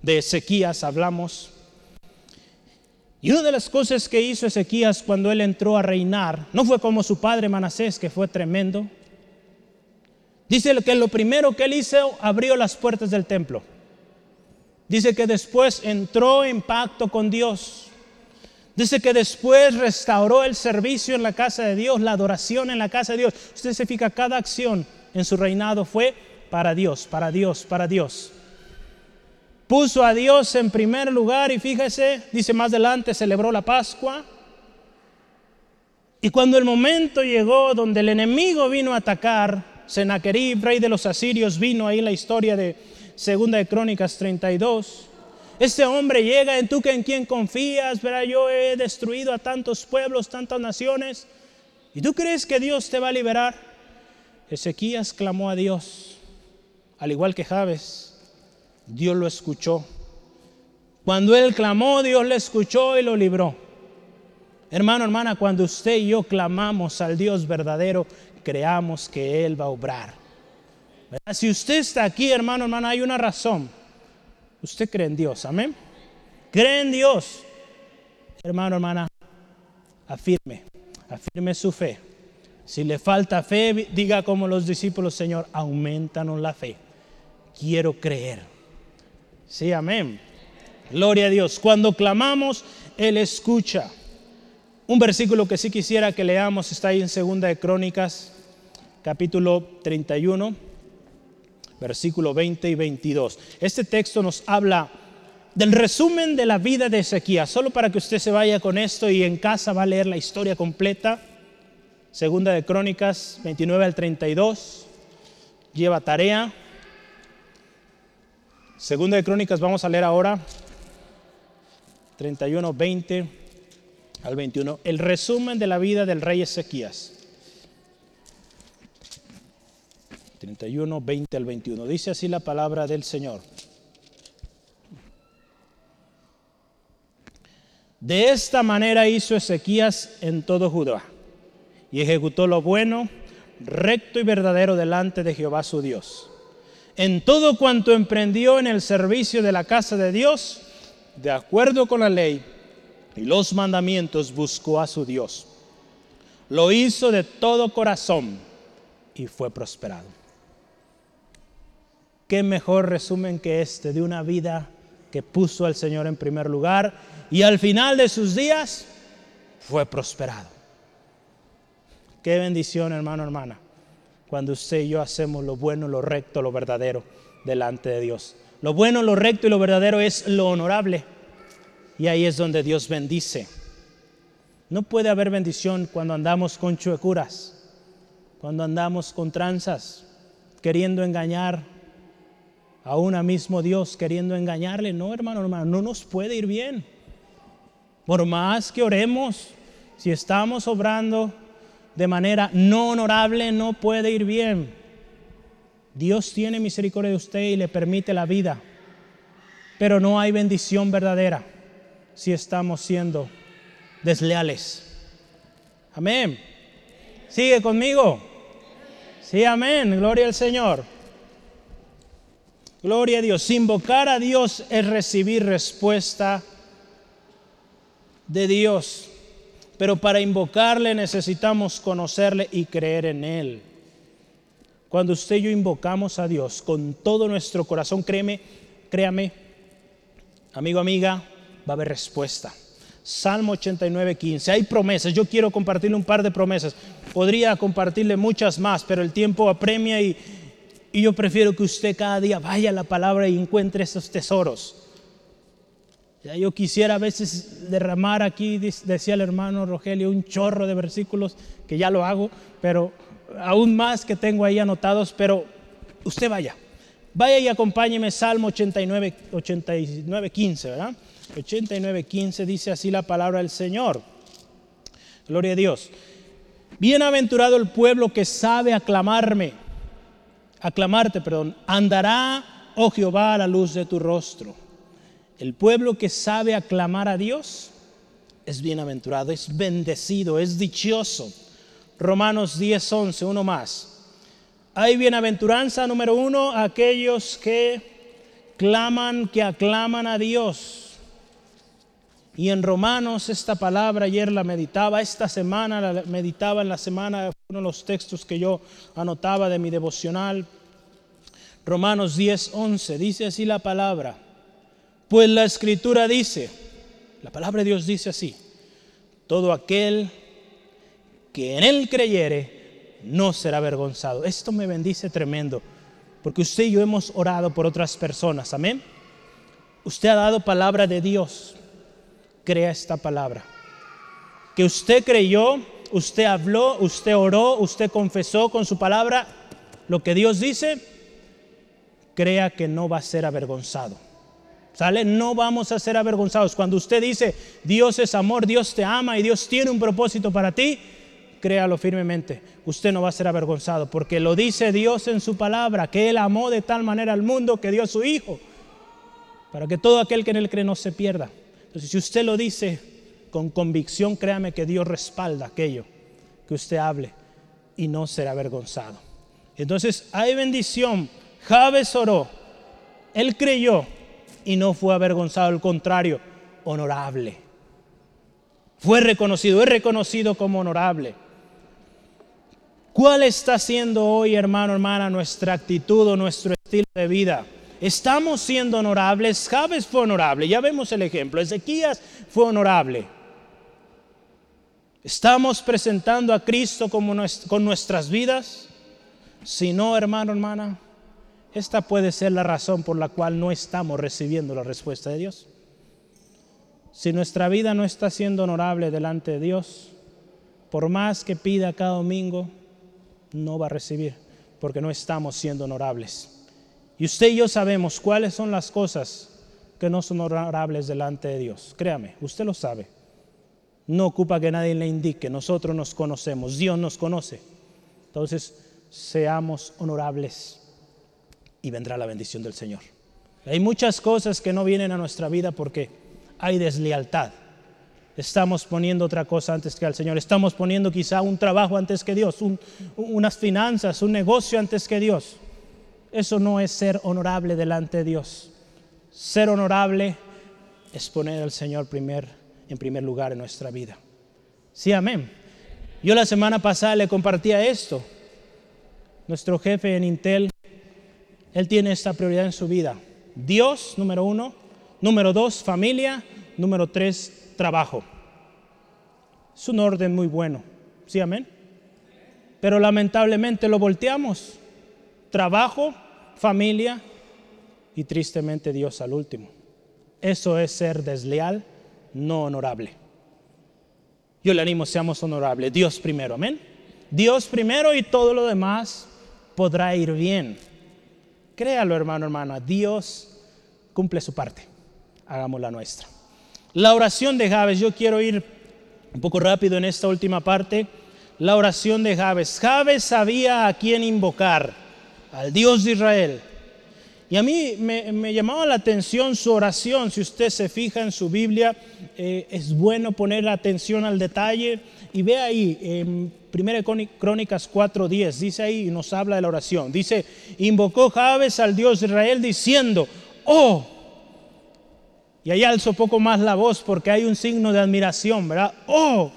De Ezequías hablamos. Y una de las cosas que hizo Ezequías cuando él entró a reinar, no fue como su padre Manasés, que fue tremendo. Dice que lo primero que él hizo, abrió las puertas del templo. Dice que después entró en pacto con Dios. Dice que después restauró el servicio en la casa de Dios, la adoración en la casa de Dios. Usted se fija, cada acción en su reinado fue para Dios, para Dios, para Dios puso a Dios en primer lugar y fíjese, dice más adelante, celebró la Pascua. Y cuando el momento llegó donde el enemigo vino a atacar, Sennacherib, rey de los asirios, vino ahí la historia de Segunda de Crónicas 32. Este hombre llega en tú que en quién confías, verá, yo he destruido a tantos pueblos, tantas naciones. ¿Y tú crees que Dios te va a liberar? Ezequías clamó a Dios, al igual que Javes. Dios lo escuchó. Cuando él clamó, Dios le escuchó y lo libró. Hermano, hermana, cuando usted y yo clamamos al Dios verdadero, creamos que Él va a obrar. Si usted está aquí, hermano, hermana, hay una razón. Usted cree en Dios, amén. Cree en Dios. Hermano, hermana, afirme, afirme su fe. Si le falta fe, diga como los discípulos, Señor, aumentanos la fe. Quiero creer. Sí, amén. Gloria a Dios. Cuando clamamos, Él escucha. Un versículo que sí quisiera que leamos está ahí en Segunda de Crónicas, capítulo 31, versículo 20 y 22. Este texto nos habla del resumen de la vida de Ezequías, solo para que usted se vaya con esto y en casa va a leer la historia completa. Segunda de Crónicas 29 al 32. Lleva tarea. Segunda de Crónicas vamos a leer ahora 31, 20 al 21. El resumen de la vida del rey Ezequías. 31, 20 al 21. Dice así la palabra del Señor. De esta manera hizo Ezequías en todo Judá y ejecutó lo bueno, recto y verdadero delante de Jehová su Dios en todo cuanto emprendió en el servicio de la casa de Dios, de acuerdo con la ley y los mandamientos, buscó a su Dios. Lo hizo de todo corazón y fue prosperado. ¿Qué mejor resumen que este de una vida que puso al Señor en primer lugar y al final de sus días fue prosperado. Qué bendición, hermano, hermana, cuando usted y yo hacemos lo bueno, lo recto, lo verdadero delante de Dios. Lo bueno, lo recto y lo verdadero es lo honorable. Y ahí es donde Dios bendice. No puede haber bendición cuando andamos con chuecuras, cuando andamos con tranzas, queriendo engañar a mismo Dios, queriendo engañarle. No, hermano, hermano, no nos puede ir bien. Por más que oremos, si estamos obrando de manera no honorable, no puede ir bien. Dios tiene misericordia de usted y le permite la vida, pero no hay bendición verdadera si estamos siendo desleales. Amén. ¿Sigue conmigo? Sí, amén. Gloria al Señor. Gloria a Dios. Invocar a Dios es recibir respuesta de Dios. Pero para invocarle necesitamos conocerle y creer en Él. Cuando usted y yo invocamos a Dios con todo nuestro corazón, créeme, créame, amigo, amiga, va a haber respuesta. Salmo 89, 15. Hay promesas. Yo quiero compartirle un par de promesas. Podría compartirle muchas más, pero el tiempo apremia y, y yo prefiero que usted cada día vaya a la palabra y encuentre esos tesoros. Ya yo quisiera a veces derramar aquí, decía el hermano Rogelio, un chorro de versículos, que ya lo hago, pero aún más que tengo ahí anotados, pero usted vaya. Vaya y acompáñeme Salmo 89, 89 15, ¿verdad? 89.15 dice así la palabra del Señor. Gloria a Dios. Bienaventurado el pueblo que sabe aclamarme, aclamarte, perdón, andará, oh Jehová, a la luz de tu rostro. El pueblo que sabe aclamar a Dios es bienaventurado, es bendecido, es dichoso. Romanos 10, 11, uno más. Hay bienaventuranza número uno, aquellos que claman, que aclaman a Dios. Y en Romanos esta palabra ayer la meditaba, esta semana la meditaba en la semana, uno de los textos que yo anotaba de mi devocional. Romanos 10, 11, dice así la palabra. Pues la escritura dice, la palabra de Dios dice así, todo aquel que en él creyere no será avergonzado. Esto me bendice tremendo, porque usted y yo hemos orado por otras personas, amén. Usted ha dado palabra de Dios crea esta palabra. Que usted creyó, usted habló, usted oró, usted confesó con su palabra lo que Dios dice, crea que no va a ser avergonzado. ¿Sale? No vamos a ser avergonzados. Cuando usted dice, Dios es amor, Dios te ama y Dios tiene un propósito para ti, créalo firmemente. Usted no va a ser avergonzado porque lo dice Dios en su palabra, que Él amó de tal manera al mundo que dio a su Hijo, para que todo aquel que en Él cree no se pierda, entonces, si usted lo dice con convicción, créame que Dios respalda aquello que usted hable y no será avergonzado. Entonces, hay bendición. Javes oró, él creyó y no fue avergonzado, al contrario, honorable. Fue reconocido, es reconocido como honorable. ¿Cuál está siendo hoy, hermano, hermana, nuestra actitud o nuestro estilo de vida? Estamos siendo honorables. Jabes fue honorable, ya vemos el ejemplo. Ezequías fue honorable. ¿Estamos presentando a Cristo como con nuestras vidas? Si no, hermano, hermana, esta puede ser la razón por la cual no estamos recibiendo la respuesta de Dios. Si nuestra vida no está siendo honorable delante de Dios, por más que pida cada domingo, no va a recibir, porque no estamos siendo honorables. Y usted y yo sabemos cuáles son las cosas que no son honorables delante de Dios. Créame, usted lo sabe. No ocupa que nadie le indique, nosotros nos conocemos, Dios nos conoce. Entonces, seamos honorables y vendrá la bendición del Señor. Hay muchas cosas que no vienen a nuestra vida porque hay deslealtad. Estamos poniendo otra cosa antes que al Señor. Estamos poniendo quizá un trabajo antes que Dios, unas finanzas, un negocio antes que Dios. Eso no es ser honorable delante de Dios. Ser honorable es poner al Señor primer, en primer lugar en nuestra vida. Sí, amén. Yo la semana pasada le compartía esto. Nuestro jefe en Intel, él tiene esta prioridad en su vida. Dios, número uno. Número dos, familia. Número tres, trabajo. Es un orden muy bueno. ¿Sí, amén? Pero lamentablemente lo volteamos. Trabajo, familia y tristemente Dios al último. Eso es ser desleal, no honorable. Yo le animo, seamos honorables. Dios primero, amén. Dios primero y todo lo demás podrá ir bien. Créalo, hermano, hermana. Dios cumple su parte. Hagamos la nuestra. La oración de Javes, yo quiero ir un poco rápido en esta última parte. La oración de Javes. Javes sabía a quién invocar, al Dios de Israel. Y a mí me, llamaba la atención su oración. Si usted se fija en su Biblia, eh, es bueno poner atención al detalle. Y ve ahí, en 1 Crónicas 4:10, dice ahí y nos habla de la oración. Dice, invocó Javes al Dios de Israel diciendo, oh, y ahí alzo poco más la voz porque hay un signo de admiración, ¿verdad? Oh,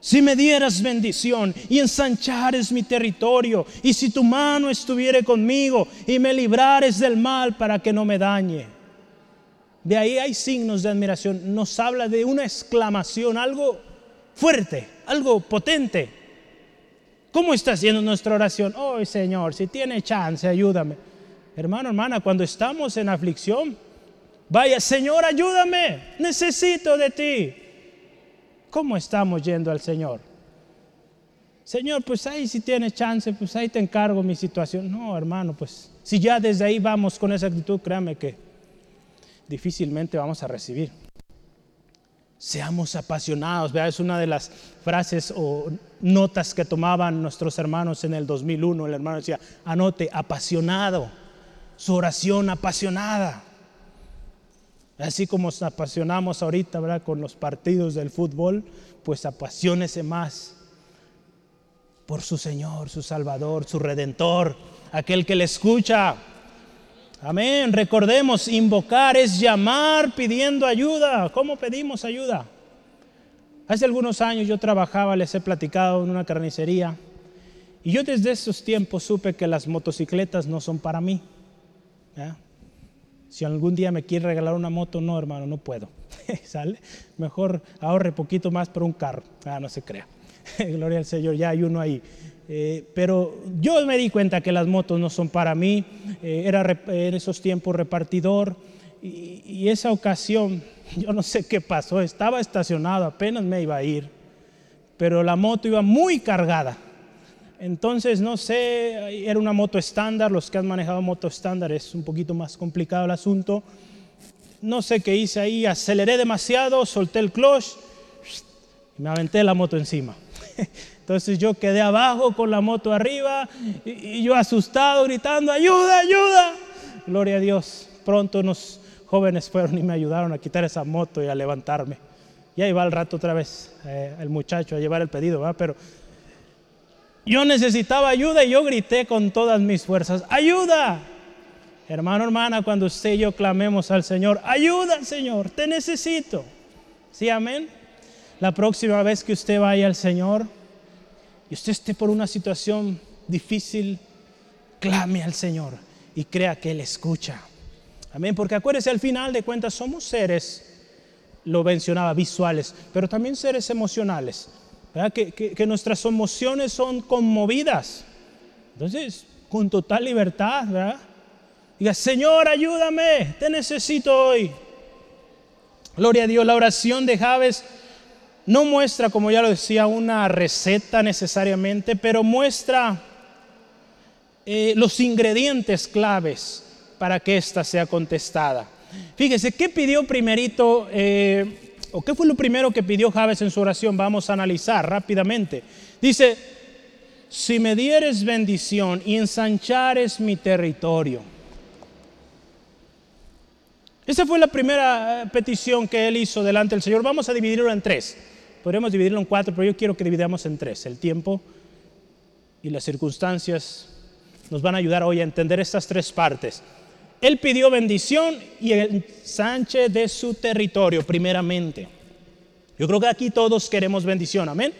si me dieras bendición y ensanchares mi territorio, y si tu mano estuviere conmigo y me librares del mal para que no me dañe. De ahí hay signos de admiración. Nos habla de una exclamación, algo fuerte, algo potente. ¿Cómo está haciendo nuestra oración? Oh Señor, si tiene chance, ayúdame. Hermano, hermana, cuando estamos en aflicción, Vaya, Señor, ayúdame, necesito de ti. ¿Cómo estamos yendo al Señor? Señor, pues ahí si tienes chance, pues ahí te encargo mi situación. No, hermano, pues si ya desde ahí vamos con esa actitud, créame que difícilmente vamos a recibir. Seamos apasionados, ¿verdad? es una de las frases o notas que tomaban nuestros hermanos en el 2001. El hermano decía, anote, apasionado, su oración apasionada. Así como nos apasionamos ahorita, ¿verdad? Con los partidos del fútbol, pues apasionese más por su Señor, su Salvador, su Redentor, aquel que le escucha. Amén. Recordemos, invocar es llamar pidiendo ayuda. ¿Cómo pedimos ayuda? Hace algunos años yo trabajaba, les he platicado en una carnicería, y yo desde esos tiempos supe que las motocicletas no son para mí. Si algún día me quiere regalar una moto, no, hermano, no puedo. [laughs] ¿Sale? Mejor ahorre poquito más por un carro. Ah, no se crea. [laughs] Gloria al Señor, ya hay uno ahí. Eh, pero yo me di cuenta que las motos no son para mí. Eh, era en esos tiempos repartidor. Y, y esa ocasión, [laughs] yo no sé qué pasó. Estaba estacionado, apenas me iba a ir. Pero la moto iba muy cargada. Entonces, no sé, era una moto estándar, los que han manejado moto estándar es un poquito más complicado el asunto. No sé qué hice ahí, aceleré demasiado, solté el clutch y me aventé la moto encima. [laughs] Entonces yo quedé abajo con la moto arriba y, yo asustado, gritando, ayuda, ayuda. Gloria a Dios. Pronto unos jóvenes fueron y me ayudaron a quitar esa moto y a levantarme. Ya iba al rato otra vez eh, el muchacho a llevar el pedido, ¿verdad? pero yo necesitaba ayuda y yo grité con todas mis fuerzas, ayuda. Hermano, hermana, cuando usted y yo clamemos al Señor, ayuda, Señor, te necesito. ¿Sí, amén? La próxima vez que usted vaya al Señor y usted esté por una situación difícil, clame al Señor y crea que Él escucha. Amén, porque acuérdese, al final de cuentas somos seres, lo mencionaba, visuales, pero también seres emocionales. Que, nuestras emociones son conmovidas. Entonces, con total libertad, ¿verdad? Diga, Señor, ayúdame, te necesito hoy. Gloria a Dios, la oración de Javes no muestra, como ya lo decía, una receta necesariamente, pero muestra eh, los ingredientes claves para que ésta sea contestada. Fíjese, ¿qué pidió primerito eh, ¿O qué fue lo primero que pidió Javes en su oración? Vamos a analizar rápidamente. Dice, si me dieres bendición y ensanchares mi territorio. Esa fue la primera eh, petición que él hizo delante del Señor. Vamos a dividirlo en tres. Podríamos dividirlo en cuatro, pero yo quiero que dividamos en tres. El tiempo y las circunstancias nos van a ayudar hoy a entender estas tres partes. Él pidió bendición y el ensanche de su territorio primeramente. Yo creo que aquí todos queremos bendición, amén.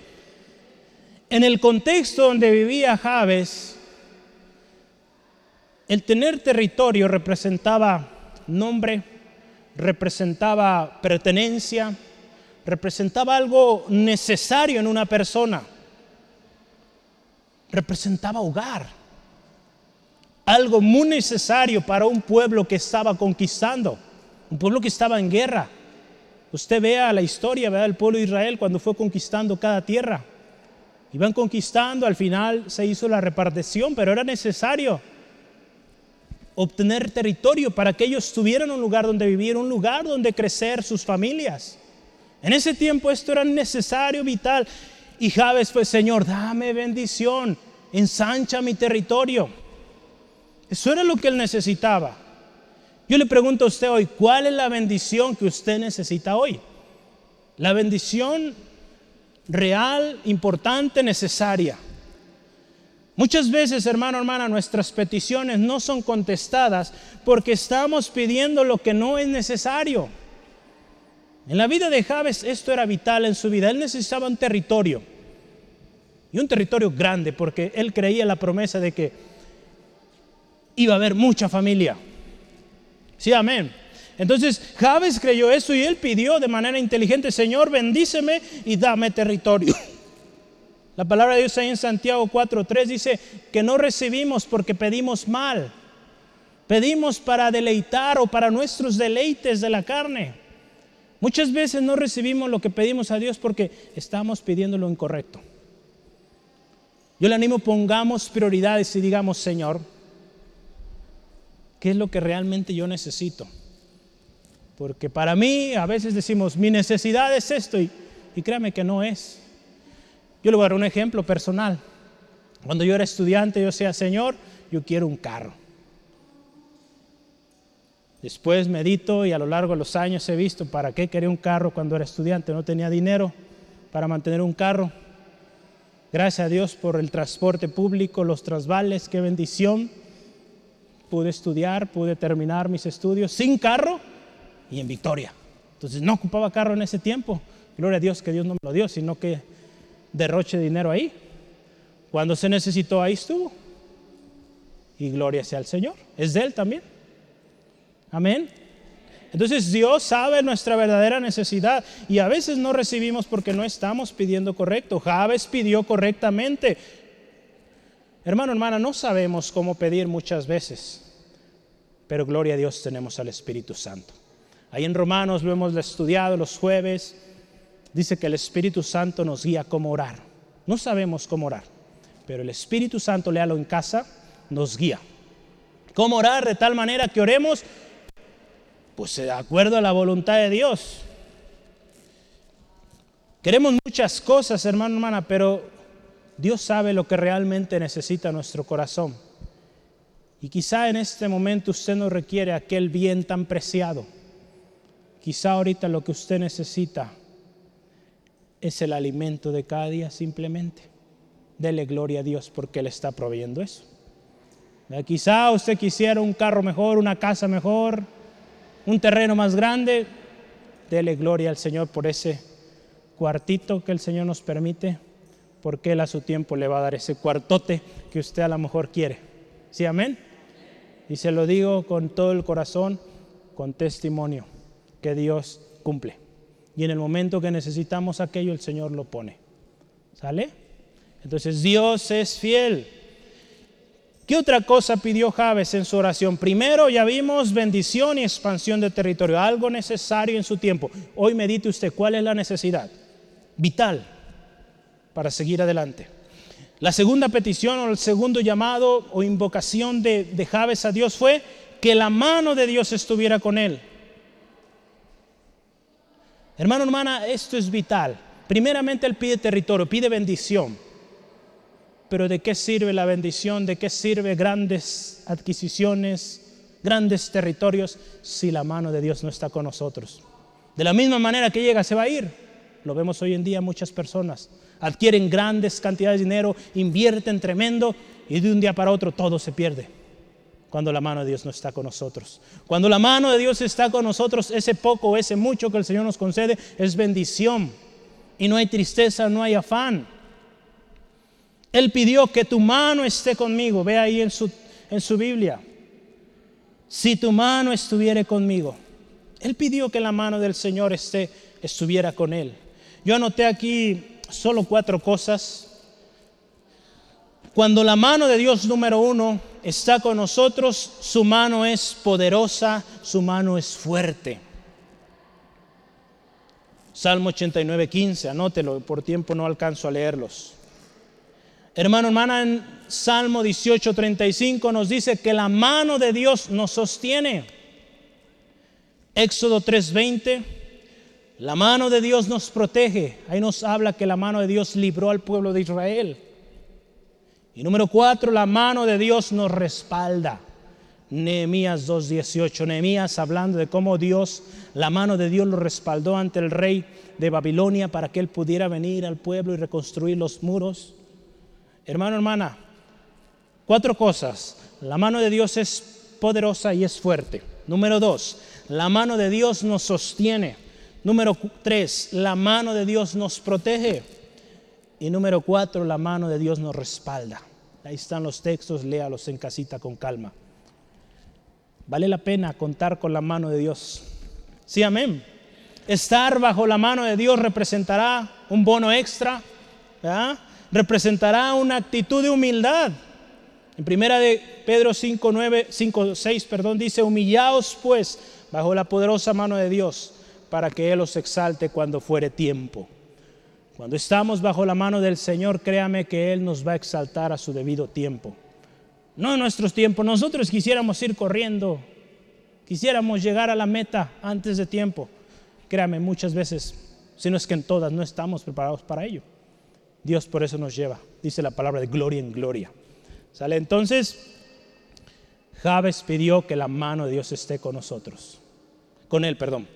En el contexto donde vivía Javes, el tener territorio representaba nombre, representaba pertenencia, representaba algo necesario en una persona. Representaba hogar. Algo muy necesario para un pueblo que estaba conquistando, un pueblo que estaba en guerra. Usted vea la historia, vea el pueblo de Israel cuando fue conquistando cada tierra. Iban conquistando, al final se hizo la repartición, pero era necesario obtener territorio para que ellos tuvieran un lugar donde vivir, un lugar donde crecer sus familias. En ese tiempo esto era necesario, vital. Y Javes fue, Señor, dame bendición, ensancha mi territorio. Eso era lo que él necesitaba. Yo le pregunto a usted hoy, ¿cuál es la bendición que usted necesita hoy? La bendición real, importante, necesaria. Muchas veces, hermano, hermana, nuestras peticiones no son contestadas porque estamos pidiendo lo que no es necesario. En la vida de Javes esto era vital en su vida. Él necesitaba un territorio. Y un territorio grande porque él creía la promesa de que iba a haber mucha familia. Sí, amén. Entonces Javes creyó eso y él pidió de manera inteligente, Señor, bendíceme y dame territorio. La palabra de Dios ahí en Santiago 4.3 dice que no recibimos porque pedimos mal. Pedimos para deleitar o para nuestros deleites de la carne. Muchas veces no recibimos lo que pedimos a Dios porque estamos pidiendo lo incorrecto. Yo le animo, pongamos prioridades y digamos, Señor, ¿qué es lo que realmente yo necesito? Porque para mí a veces decimos, mi necesidad es esto y, y créame que no es. Yo le voy a dar un ejemplo personal. Cuando yo era estudiante, yo decía, Señor, yo quiero un carro. Después medito y a lo largo de los años he visto para qué quería un carro cuando era estudiante. No tenía dinero para mantener un carro. Gracias a Dios por el transporte público, los trasvales, qué bendición. Pude estudiar, pude terminar mis estudios sin carro y en victoria. Entonces no ocupaba carro en ese tiempo. Gloria a Dios que Dios no me lo dio, sino que derroche dinero ahí. Cuando se necesitó, ahí estuvo. Y gloria sea al Señor. Es de Él también. Amén. Entonces Dios sabe nuestra verdadera necesidad y a veces no recibimos porque no estamos pidiendo correcto. Javes pidió correctamente. Hermano, hermana, no sabemos cómo pedir muchas veces, pero gloria a Dios tenemos al Espíritu Santo. Ahí en Romanos lo hemos estudiado los jueves. Dice que el Espíritu Santo nos guía cómo orar. No sabemos cómo orar, pero el Espíritu Santo, léalo en casa, nos guía. ¿Cómo orar de tal manera que oremos? Pues de acuerdo a la voluntad de Dios. Queremos muchas cosas, hermano, hermana, pero Dios sabe lo que realmente necesita nuestro corazón. Y quizá en este momento usted no requiere aquel bien tan preciado Quizá ahorita lo que usted necesita es el alimento de cada día simplemente. Dele gloria a Dios porque Él está proveyendo eso. Quizá usted quisiera un carro mejor, una casa mejor, un terreno más grande. Dele gloria al Señor por ese cuartito que el Señor nos permite, porque Él a su tiempo le va a dar ese cuartote que usted a lo mejor quiere. ¿Sí, amén? Y se lo digo con todo el corazón, con testimonio que Dios cumple. Y en el momento que necesitamos aquello, el Señor lo pone. ¿Sale? Entonces Dios es fiel. ¿Qué otra cosa pidió Javes en su oración? Primero ya vimos bendición y expansión de territorio, algo necesario en su tiempo. Hoy medite usted cuál es la necesidad vital para seguir adelante. La segunda petición o el segundo llamado o invocación de, de a Dios fue que la mano de Dios estuviera con él. Hermano, hermana, esto es vital. Primeramente Él pide territorio, pide bendición. Pero ¿de qué sirve la bendición? ¿De qué sirve grandes adquisiciones, grandes territorios si la mano de Dios no está con nosotros? De la misma manera que llega, se va a ir. Lo vemos hoy en día muchas personas. Adquieren grandes cantidades de dinero, invierten tremendo y de un día para otro todo se pierde cuando la mano de Dios no está con nosotros. Cuando la mano de Dios está con nosotros, ese poco o ese mucho que el Señor nos concede es bendición. Y no hay tristeza, no hay afán. Él pidió que tu mano esté conmigo. Ve ahí en su, en su Biblia. Si tu mano estuviera conmigo. Él pidió que la mano del Señor esté, estuviera con él. Yo anoté aquí solo cuatro cosas. Cuando la mano de Dios número uno está con nosotros, su mano es poderosa, su mano es fuerte. Salmo 89, 15, anótelo, por tiempo no alcanzo a leerlos. Hermano, hermana, en Salmo 18, 35 nos dice que la mano de Dios nos sostiene. Éxodo 3, 20, la mano de Dios nos protege. Ahí nos habla que la mano de Dios libró al pueblo de Israel. Y número 4, la mano de Dios nos respalda. Nehemías 2.18. Nehemías hablando de cómo Dios, la mano de Dios lo respaldó ante el rey de Babilonia para que él pudiera venir al pueblo y reconstruir los muros. Hermano, hermana, cuatro cosas. La mano de Dios es poderosa y es fuerte. Número dos, la mano de Dios nos sostiene. Número tres, la mano de Dios nos protege. Y número cuatro, la mano de Dios nos respalda. Ahí están los textos, léalos en casita con calma. Vale la pena contar con la mano de Dios. Sí, amén. Estar bajo la mano de Dios representará un bono extra, representará una actitud de humildad. En primera de Pedro 5, 9, 5, 6, perdón, dice, humillaos pues bajo la poderosa mano de Dios para que Él os exalte cuando fuere tiempo. Cuando estamos bajo la mano del Señor, créame que Él nos va a exaltar a su debido tiempo no en nuestros tiempos. Nosotros quisiéramos ir corriendo, quisiéramos llegar a la meta antes de tiempo. Créame, muchas veces, si no es que en todas, no estamos preparados para ello. Dios por eso nos lleva, dice la palabra de gloria en gloria. ¿Sale? Entonces, Javes pidió que la mano de Dios esté con nosotros, con él, perdón.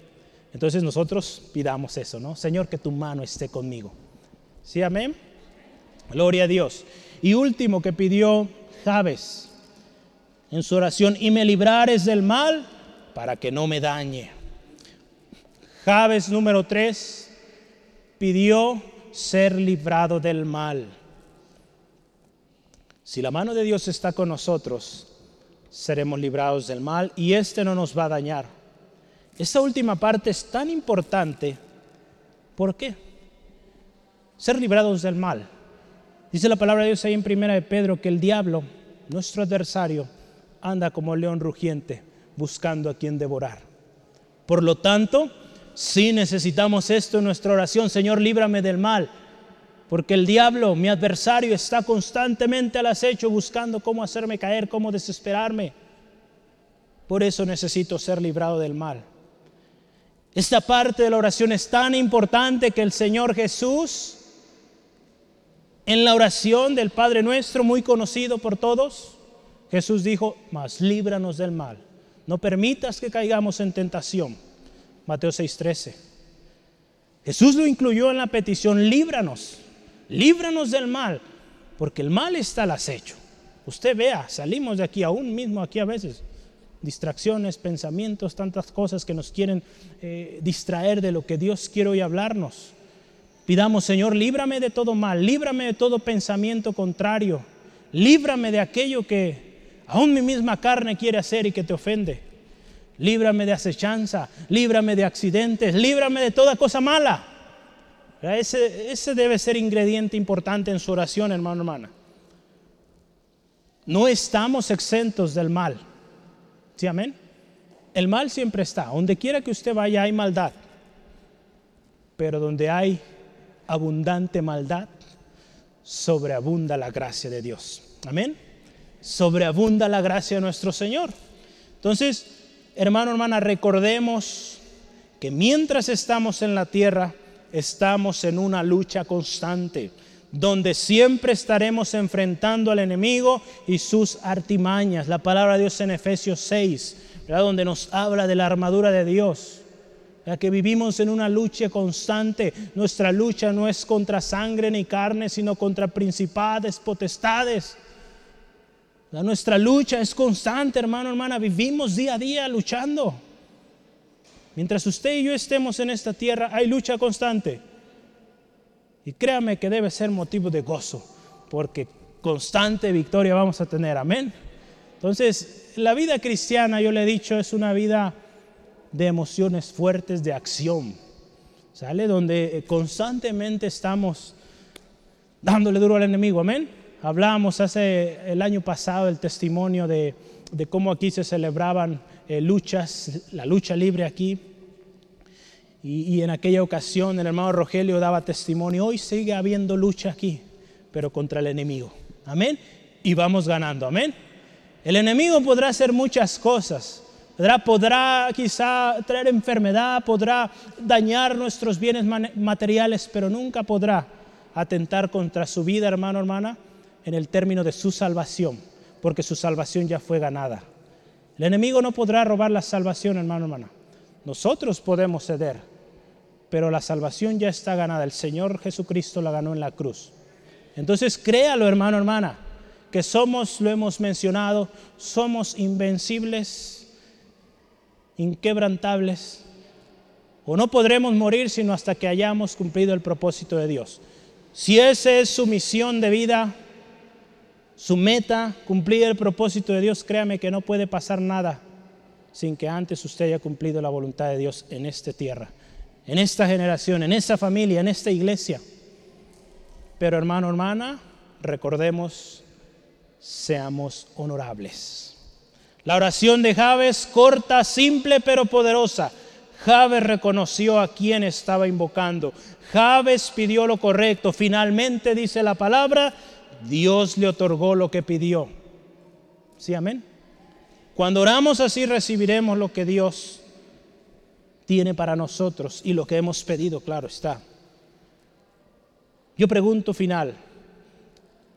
Entonces nosotros pidamos eso, ¿no? Señor, que tu mano esté conmigo. ¿Sí, amén? Gloria a Dios. Y último que pidió Jabes en su oración, y me librares del mal para que no me dañe. Jabes número 3 pidió ser librado del mal. Si la mano de Dios está con nosotros, seremos librados del mal y este no nos va a dañar. Esta última parte es tan importante. ¿Por qué? Ser librados del mal. Dice la palabra de Dios ahí en primera de Pedro que el diablo, nuestro adversario, anda como león rugiente buscando a quien devorar. Por lo tanto, si necesitamos esto en nuestra oración, Señor, líbrame del mal, porque el diablo, mi adversario, está constantemente al acecho buscando cómo hacerme caer, cómo desesperarme. Por eso necesito ser librado del mal. Esta parte de la oración es tan importante que el Señor Jesús en la oración del Padre nuestro, muy conocido por todos, Jesús dijo, mas líbranos del mal. No permitas que caigamos en tentación. Mateo 6:13. Jesús lo incluyó en la petición, líbranos, líbranos del mal, porque el mal está al acecho. Usted vea, salimos de aquí, aún mismo aquí a veces, distracciones, pensamientos, tantas cosas que nos quieren eh, distraer de lo que Dios quiere hoy hablarnos. Pidamos, Señor, líbrame de todo mal, líbrame de todo pensamiento contrario, líbrame de aquello que aún mi misma carne quiere hacer y que te ofende. Líbrame de acechanza, líbrame de accidentes, líbrame de toda cosa mala. Ese, ese debe ser ingrediente importante en su oración, hermano, hermana. No estamos exentos del mal. ¿Sí, amén? El mal siempre está. Donde quiera que usted vaya hay maldad. Pero donde hay abundante maldad, sobreabunda la gracia de Dios. Amén. Sobreabunda la gracia de nuestro Señor. Entonces, hermano, hermana, recordemos que mientras estamos en la tierra, estamos en una lucha constante, donde siempre estaremos enfrentando al enemigo y sus artimañas. La palabra de Dios en Efesios 6, donde nos habla de la armadura de Dios que vivimos en una lucha constante. Nuestra lucha no es contra sangre ni carne, sino contra principades, potestades. nuestra lucha es constante, hermano, hermana. Vivimos día a día luchando. Mientras usted y yo estemos en esta tierra, hay lucha constante. Y créame que debe ser motivo de gozo, porque constante victoria vamos a tener. Amén. Entonces, la vida cristiana, yo le he dicho, es una vida de emociones fuertes de acción, ¿sale? Donde constantemente estamos dándole duro al enemigo, amén. Hablábamos hace el año pasado el testimonio de, cómo aquí se celebraban eh, luchas, la lucha libre aquí. Y, en aquella ocasión el hermano Rogelio daba testimonio, hoy sigue habiendo lucha aquí, pero contra el enemigo. Amén. Y vamos ganando, amén. El enemigo podrá hacer muchas cosas. Podrá, podrá quizá traer enfermedad, podrá dañar nuestros bienes materiales, pero nunca podrá atentar contra su vida, hermano, hermana, en el término de su salvación, porque su salvación ya fue ganada. El enemigo no podrá robar la salvación, hermano, hermana. Nosotros podemos ceder, pero la salvación ya está ganada. El Señor Jesucristo la ganó en la cruz. Entonces créalo, hermano, hermana, que somos, lo hemos mencionado, somos invencibles, inquebrantables, o no podremos morir sino hasta que hayamos cumplido el propósito de Dios. Si esa es su misión de vida, su meta, cumplir el propósito de Dios, créame que no puede pasar nada sin que antes usted haya cumplido la voluntad de Dios en esta tierra, en esta generación, en esta familia, en esta iglesia. Pero hermano, hermana, recordemos, seamos honorables. La oración de Javes, corta, simple, pero poderosa. Javes reconoció a quien estaba invocando. Javes pidió lo correcto. Finalmente, dice la palabra, Dios le otorgó lo que pidió. Sí, amén. Cuando oramos así recibiremos lo que Dios tiene para nosotros y lo que hemos pedido, claro está. Yo pregunto final,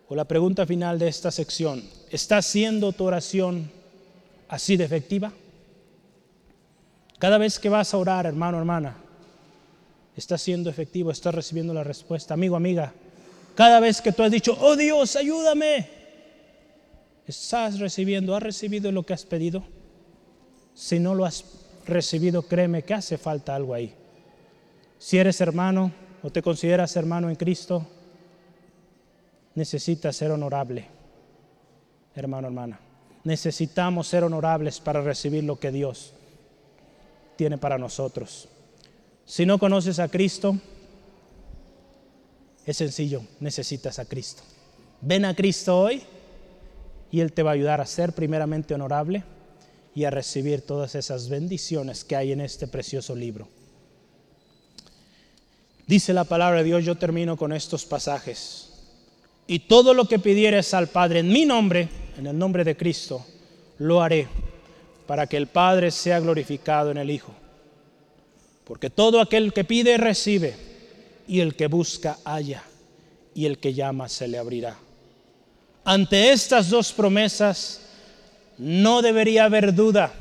o la pregunta final de esta sección, ¿está siendo tu oración así de efectiva? Cada vez que vas a orar, hermano, hermana, está siendo efectivo, estás recibiendo la respuesta. Amigo, amiga, cada vez que tú has dicho, oh Dios, ayúdame, estás recibiendo, has recibido lo que has pedido. Si no lo has recibido, créeme que hace falta algo ahí. Si eres hermano o te consideras hermano en Cristo, necesitas ser honorable, hermano, hermana. Necesitamos ser honorables para recibir lo que Dios tiene para nosotros. Si no conoces a Cristo, es sencillo, necesitas a Cristo. Ven a Cristo hoy y Él te va a ayudar a ser primeramente honorable y a recibir todas esas bendiciones que hay en este precioso libro. Dice la palabra de Dios, yo termino con estos pasajes. Y todo lo que pidieres al Padre en mi nombre, en el nombre de Cristo, lo haré para que el Padre sea glorificado en el Hijo. Porque todo aquel que pide recibe, y el que busca halla, y el que llama se le abrirá. Ante estas dos promesas no debería haber duda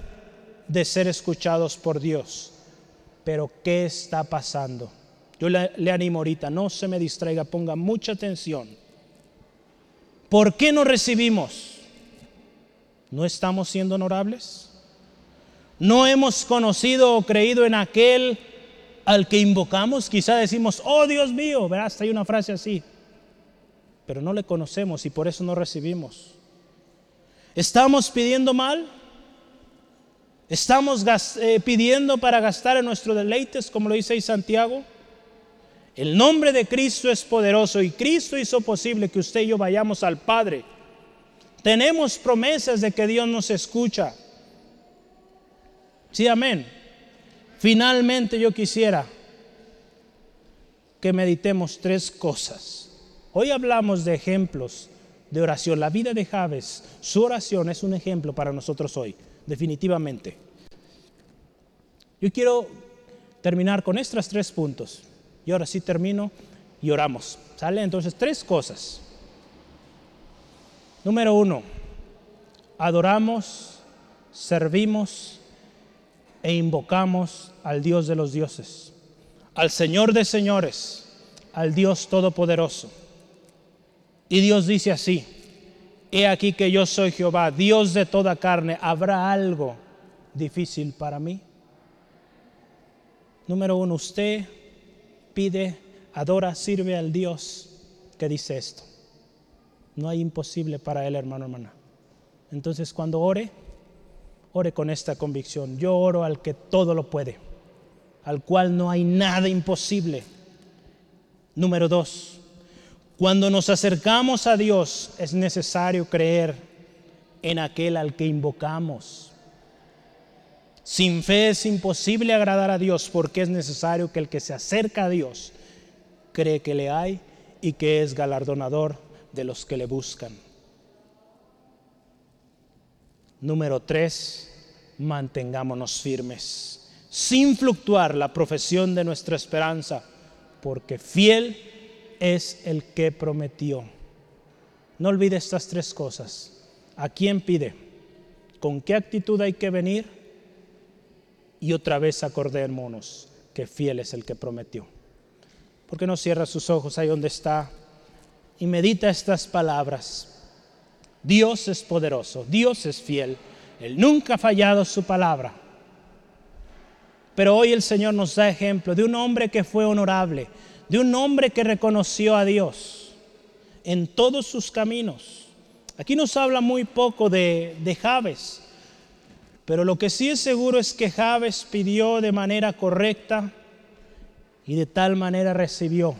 de ser escuchados por Dios. Pero ¿qué está pasando? Yo le, animo ahorita, no se me distraiga, ponga mucha atención. ¿Por qué no recibimos? ¿No estamos siendo honorables? no hemos conocido o creído en aquel al que invocamos, quizá decimos, oh Dios mío, verás, hay una frase así, pero no le conocemos y por eso no recibimos. ¿Estamos pidiendo mal? ¿Estamos eh, pidiendo para gastar en nuestros deleites, como lo dice ahí Santiago? El nombre de Cristo es poderoso y Cristo hizo posible que usted y yo vayamos al Padre. Tenemos promesas de que Dios nos escucha. Sí, amén. Finalmente yo quisiera que meditemos tres cosas. Hoy hablamos de ejemplos de oración. La vida de Javes, su oración es un ejemplo para nosotros hoy, definitivamente. Yo quiero terminar con estos tres puntos. Y ahora sí termino y oramos. ¿Sale? Entonces, tres cosas. Número uno, adoramos, servimos e invocamos al Dios de los dioses, al Señor de señores, al Dios todopoderoso. Y Dios dice así, he aquí que yo soy Jehová, Dios de toda carne, ¿habrá algo difícil para mí? Número uno, usted pide, adora, sirve al Dios que dice esto. No hay imposible para él, hermano, hermana. Entonces cuando ore, ore con esta convicción. Yo oro al que todo lo puede. al cual no hay nada imposible. Número dos, cuando nos acercamos a Dios es necesario creer en aquel al que invocamos. Sin fe es imposible agradar a Dios porque es necesario que el que se acerca a Dios cree que le hay y que es galardonador de los que le buscan. Número tres, mantengámonos firmes, sin fluctuar la profesión de nuestra esperanza, porque fiel es el que prometió. No olvide estas tres cosas. ¿A quién pide? ¿Con qué actitud hay que venir? Y otra vez acordémonos que fiel es el que prometió. ¿Por qué no cierra sus ojos ahí donde está y medita estas palabras? Dios es poderoso, Dios es fiel, Él nunca ha fallado su palabra. Pero hoy el Señor nos da ejemplo de un hombre que fue honorable, de un hombre que reconoció a Dios en todos sus caminos. Aquí nos habla muy poco de, de Javes, pero lo que sí es seguro es que Javes pidió de manera correcta y de tal manera recibió.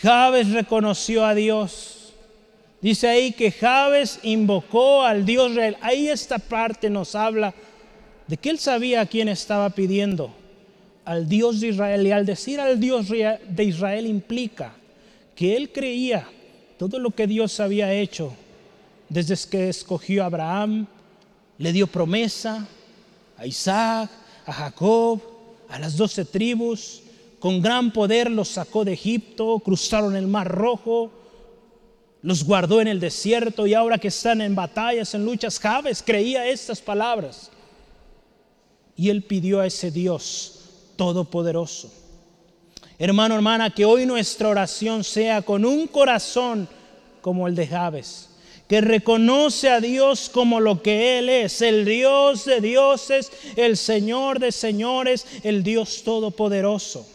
Javes reconoció a Dios. Dice ahí que Javes invocó al Dios real. Ahí esta parte nos habla de que él sabía a quién estaba pidiendo al Dios de Israel. Y al decir al Dios de Israel implica que él creía todo lo que Dios había hecho desde que escogió a Abraham, le dio promesa a Isaac, a Jacob, a las doce tribus. Con gran poder los sacó de Egipto, cruzaron el mar rojo, los guardó en el desierto y ahora que están en batallas, en luchas, Javes creía estas palabras. Y él pidió a ese Dios todopoderoso. Hermano, hermana, que hoy nuestra oración sea con un corazón como el de Javes, que reconoce a Dios como lo que Él es, el Dios de dioses, el Señor de señores, el Dios todopoderoso.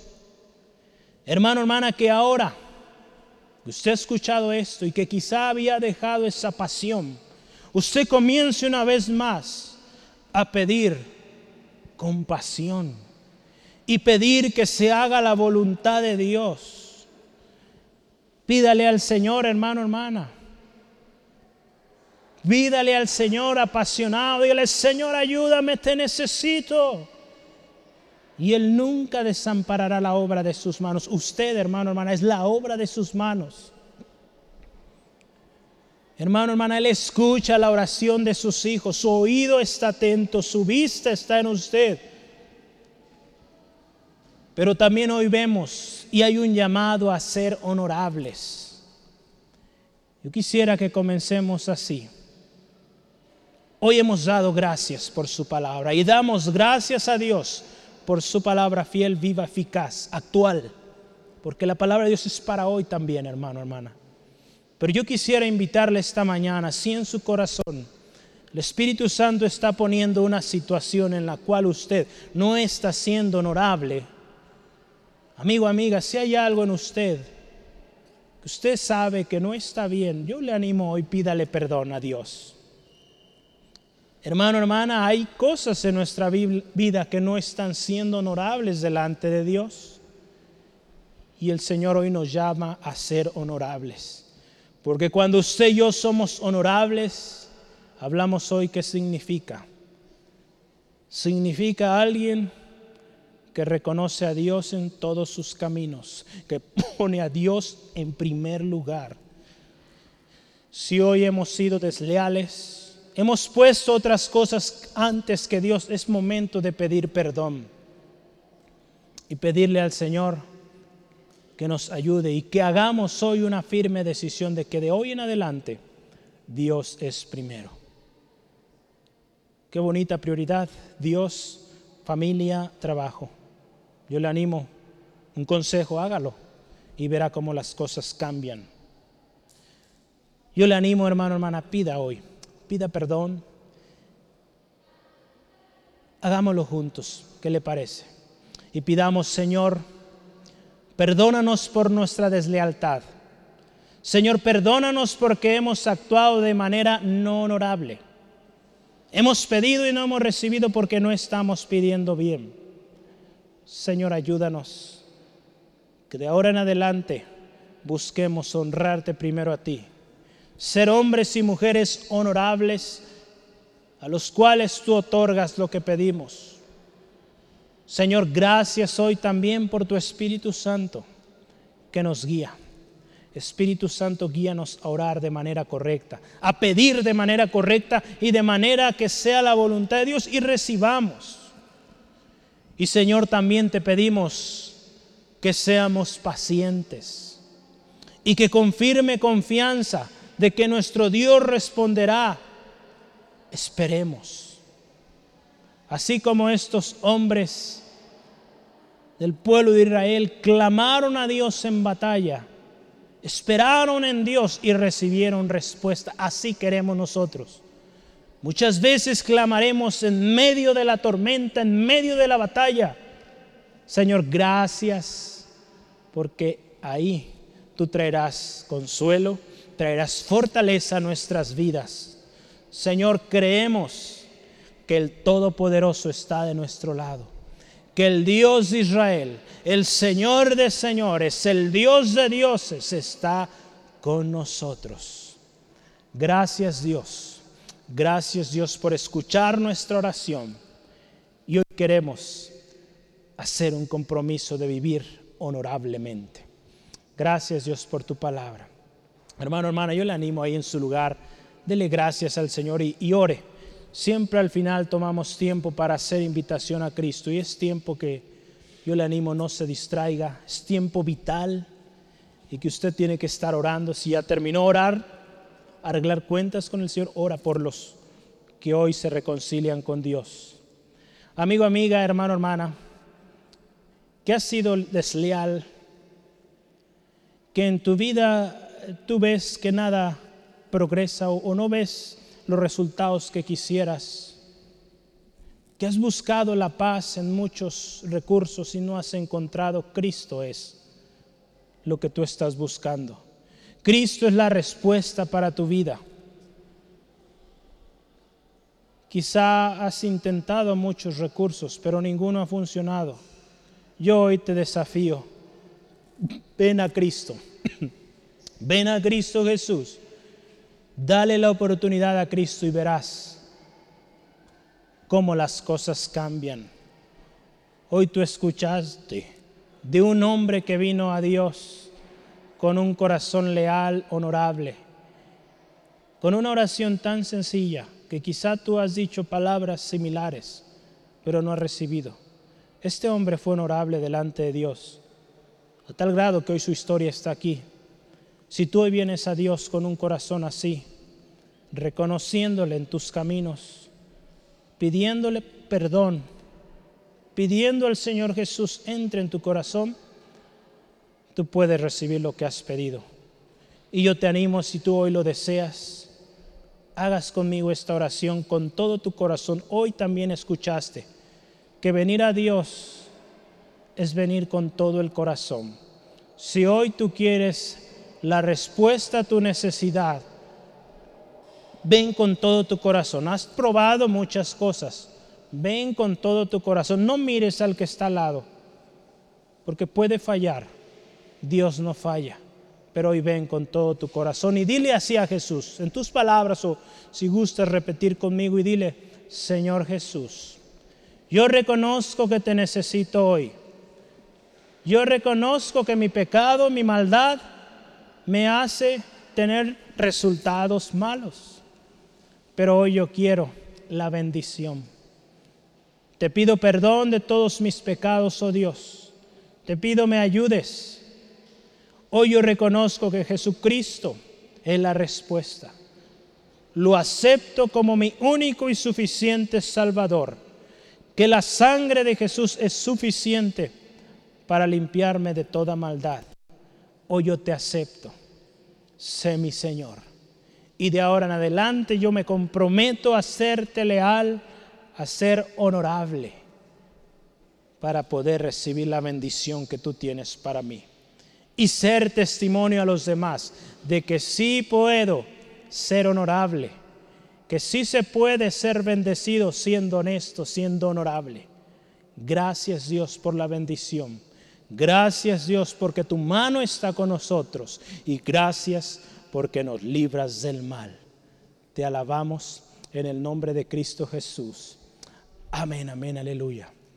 Hermano, hermana, que ahora usted ha escuchado esto y que quizá había dejado esa pasión, usted comience una vez más a pedir compasión y pedir que se haga la voluntad de Dios. Pídale al Señor, hermano, hermana. Pídale al Señor apasionado. Dígale, Señor, ayúdame, te necesito. Y Él nunca desamparará la obra de sus manos. Usted, hermano, hermana, es la obra de sus manos. Hermano, hermana, Él escucha la oración de sus hijos, su oído está atento, su vista está en usted. Pero también hoy vemos y hay un llamado a ser honorables. Yo quisiera que comencemos así. Hoy hemos dado gracias por su palabra y damos gracias a Dios por su palabra fiel, viva, eficaz, actual. Porque la palabra de Dios es para hoy también, hermano, hermana. Pero yo quisiera invitarle esta mañana, si en su corazón el Espíritu Santo está poniendo una situación en la cual usted no está siendo honorable, amigo, amiga, si hay algo en usted que usted sabe que no está bien, yo le animo hoy, pídale perdón a Dios. Hermano, hermana, hay cosas en nuestra vida que no están siendo honorables delante de Dios. Y el Señor hoy nos llama a ser honorables. Porque cuando usted y yo somos honorables, hablamos hoy qué significa. Significa alguien que reconoce a Dios en todos sus caminos, que pone a Dios en primer lugar. Si hoy hemos sido desleales, hemos puesto otras cosas antes que Dios, es momento de pedir perdón y pedirle al Señor que nos ayude y que hagamos hoy una firme decisión de que de hoy en adelante Dios es primero. Qué bonita prioridad, Dios, familia, trabajo. Yo le animo, un consejo, hágalo y verá cómo las cosas cambian. Yo le animo, hermano, hermana, pida hoy, pida perdón. Hagámoslo juntos, ¿qué le parece? Y pidamos, Señor, Perdónanos por nuestra deslealtad. Señor, perdónanos porque hemos actuado de manera no honorable. Hemos pedido y no hemos recibido porque no estamos pidiendo bien. Señor, ayúdanos, que de ahora en adelante busquemos honrarte primero a ti, ser hombres y mujeres honorables a los cuales tú otorgas lo que pedimos. Señor, gracias hoy también por tu Espíritu Santo que nos guía. Espíritu Santo, guíanos a orar de manera correcta, a pedir de manera correcta y de manera que sea la voluntad de Dios y recibamos. Y Señor, también te pedimos que seamos pacientes y que con firme confianza de que nuestro Dios responderá, esperemos. Así como estos hombres del pueblo de Israel clamaron a Dios en batalla, esperaron en Dios y recibieron respuesta. Así queremos nosotros. Muchas veces clamaremos en medio de la tormenta, en medio de la batalla. Señor, gracias, porque ahí tú traerás consuelo, traerás fortaleza a nuestras vidas. Señor, creemos que el Todopoderoso está de nuestro lado, que el Dios de Israel, el Señor de señores, el Dios de dioses está con nosotros. Gracias Dios, gracias Dios por escuchar nuestra oración. Y hoy queremos hacer un compromiso de vivir honorablemente. Gracias Dios por tu palabra. Hermano, hermana, yo le animo ahí en su lugar, dele gracias al Señor y, y ore. Siempre al final tomamos tiempo para hacer invitación a Cristo y es tiempo que yo le animo no se distraiga, es tiempo vital y que usted tiene que estar orando. Si ya terminó orar, arreglar cuentas con el Señor, ora por los que hoy se reconcilian con Dios. Amigo, amiga, hermano, hermana, que has sido desleal, que en tu vida tú ves que nada progresa o, o no ves los resultados que quisieras que has buscado la paz en muchos recursos y no has encontrado, Cristo es lo que tú estás buscando. Cristo es la respuesta para tu vida. Quizá has intentado muchos recursos, pero ninguno ha funcionado. Yo hoy te desafío, ven a Cristo, [clears throat] ven a Cristo Jesús, dale la oportunidad a Cristo y verás cómo las cosas cambian. Hoy tú escuchaste de un hombre que vino a Dios con un corazón leal, honorable, con una oración tan sencilla que quizá tú has dicho palabras similares, pero no has recibido. Este hombre fue honorable delante de Dios, a tal grado que hoy su historia está aquí. Si tú hoy vienes a Dios con un corazón así, reconociéndole en tus caminos, pidiéndole perdón, pidiendo al Señor Jesús entre en tu corazón, tú puedes recibir lo que has pedido. Y yo te animo, si tú hoy lo deseas, hagas conmigo esta oración con todo tu corazón. Hoy también escuchaste que venir a Dios es venir con todo el corazón. Si hoy tú quieres la respuesta a tu necesidad, ven con todo tu corazón. Has probado muchas cosas. Ven con todo tu corazón. No mires al que está al lado, porque puede fallar. Dios no falla. Pero hoy ven con todo tu corazón y dile así a Jesús, en tus palabras o si gustas repetir conmigo y dile, Señor Jesús, yo reconozco que te necesito hoy. Yo reconozco que mi pecado, mi maldad, me hace tener resultados malos pero hoy yo quiero la bendición. Te pido perdón de todos mis pecados, oh Dios. Te pido me ayudes. Hoy yo reconozco que Jesucristo es la respuesta. Lo acepto como mi único y suficiente Salvador. Que la sangre de Jesús es suficiente para limpiarme de toda maldad. Hoy yo te acepto. Sé mi Señor. Y de ahora en adelante yo me comprometo a serte leal, a ser honorable, para poder recibir la bendición que tú tienes para mí. Y ser testimonio a los demás de que sí puedo ser honorable, que sí se puede ser bendecido siendo honesto, siendo honorable. Gracias Dios por la bendición. Gracias Dios porque tu mano está con nosotros y gracias porque nos libras del mal. Te alabamos en el nombre de Cristo Jesús. Amén, amén, aleluya.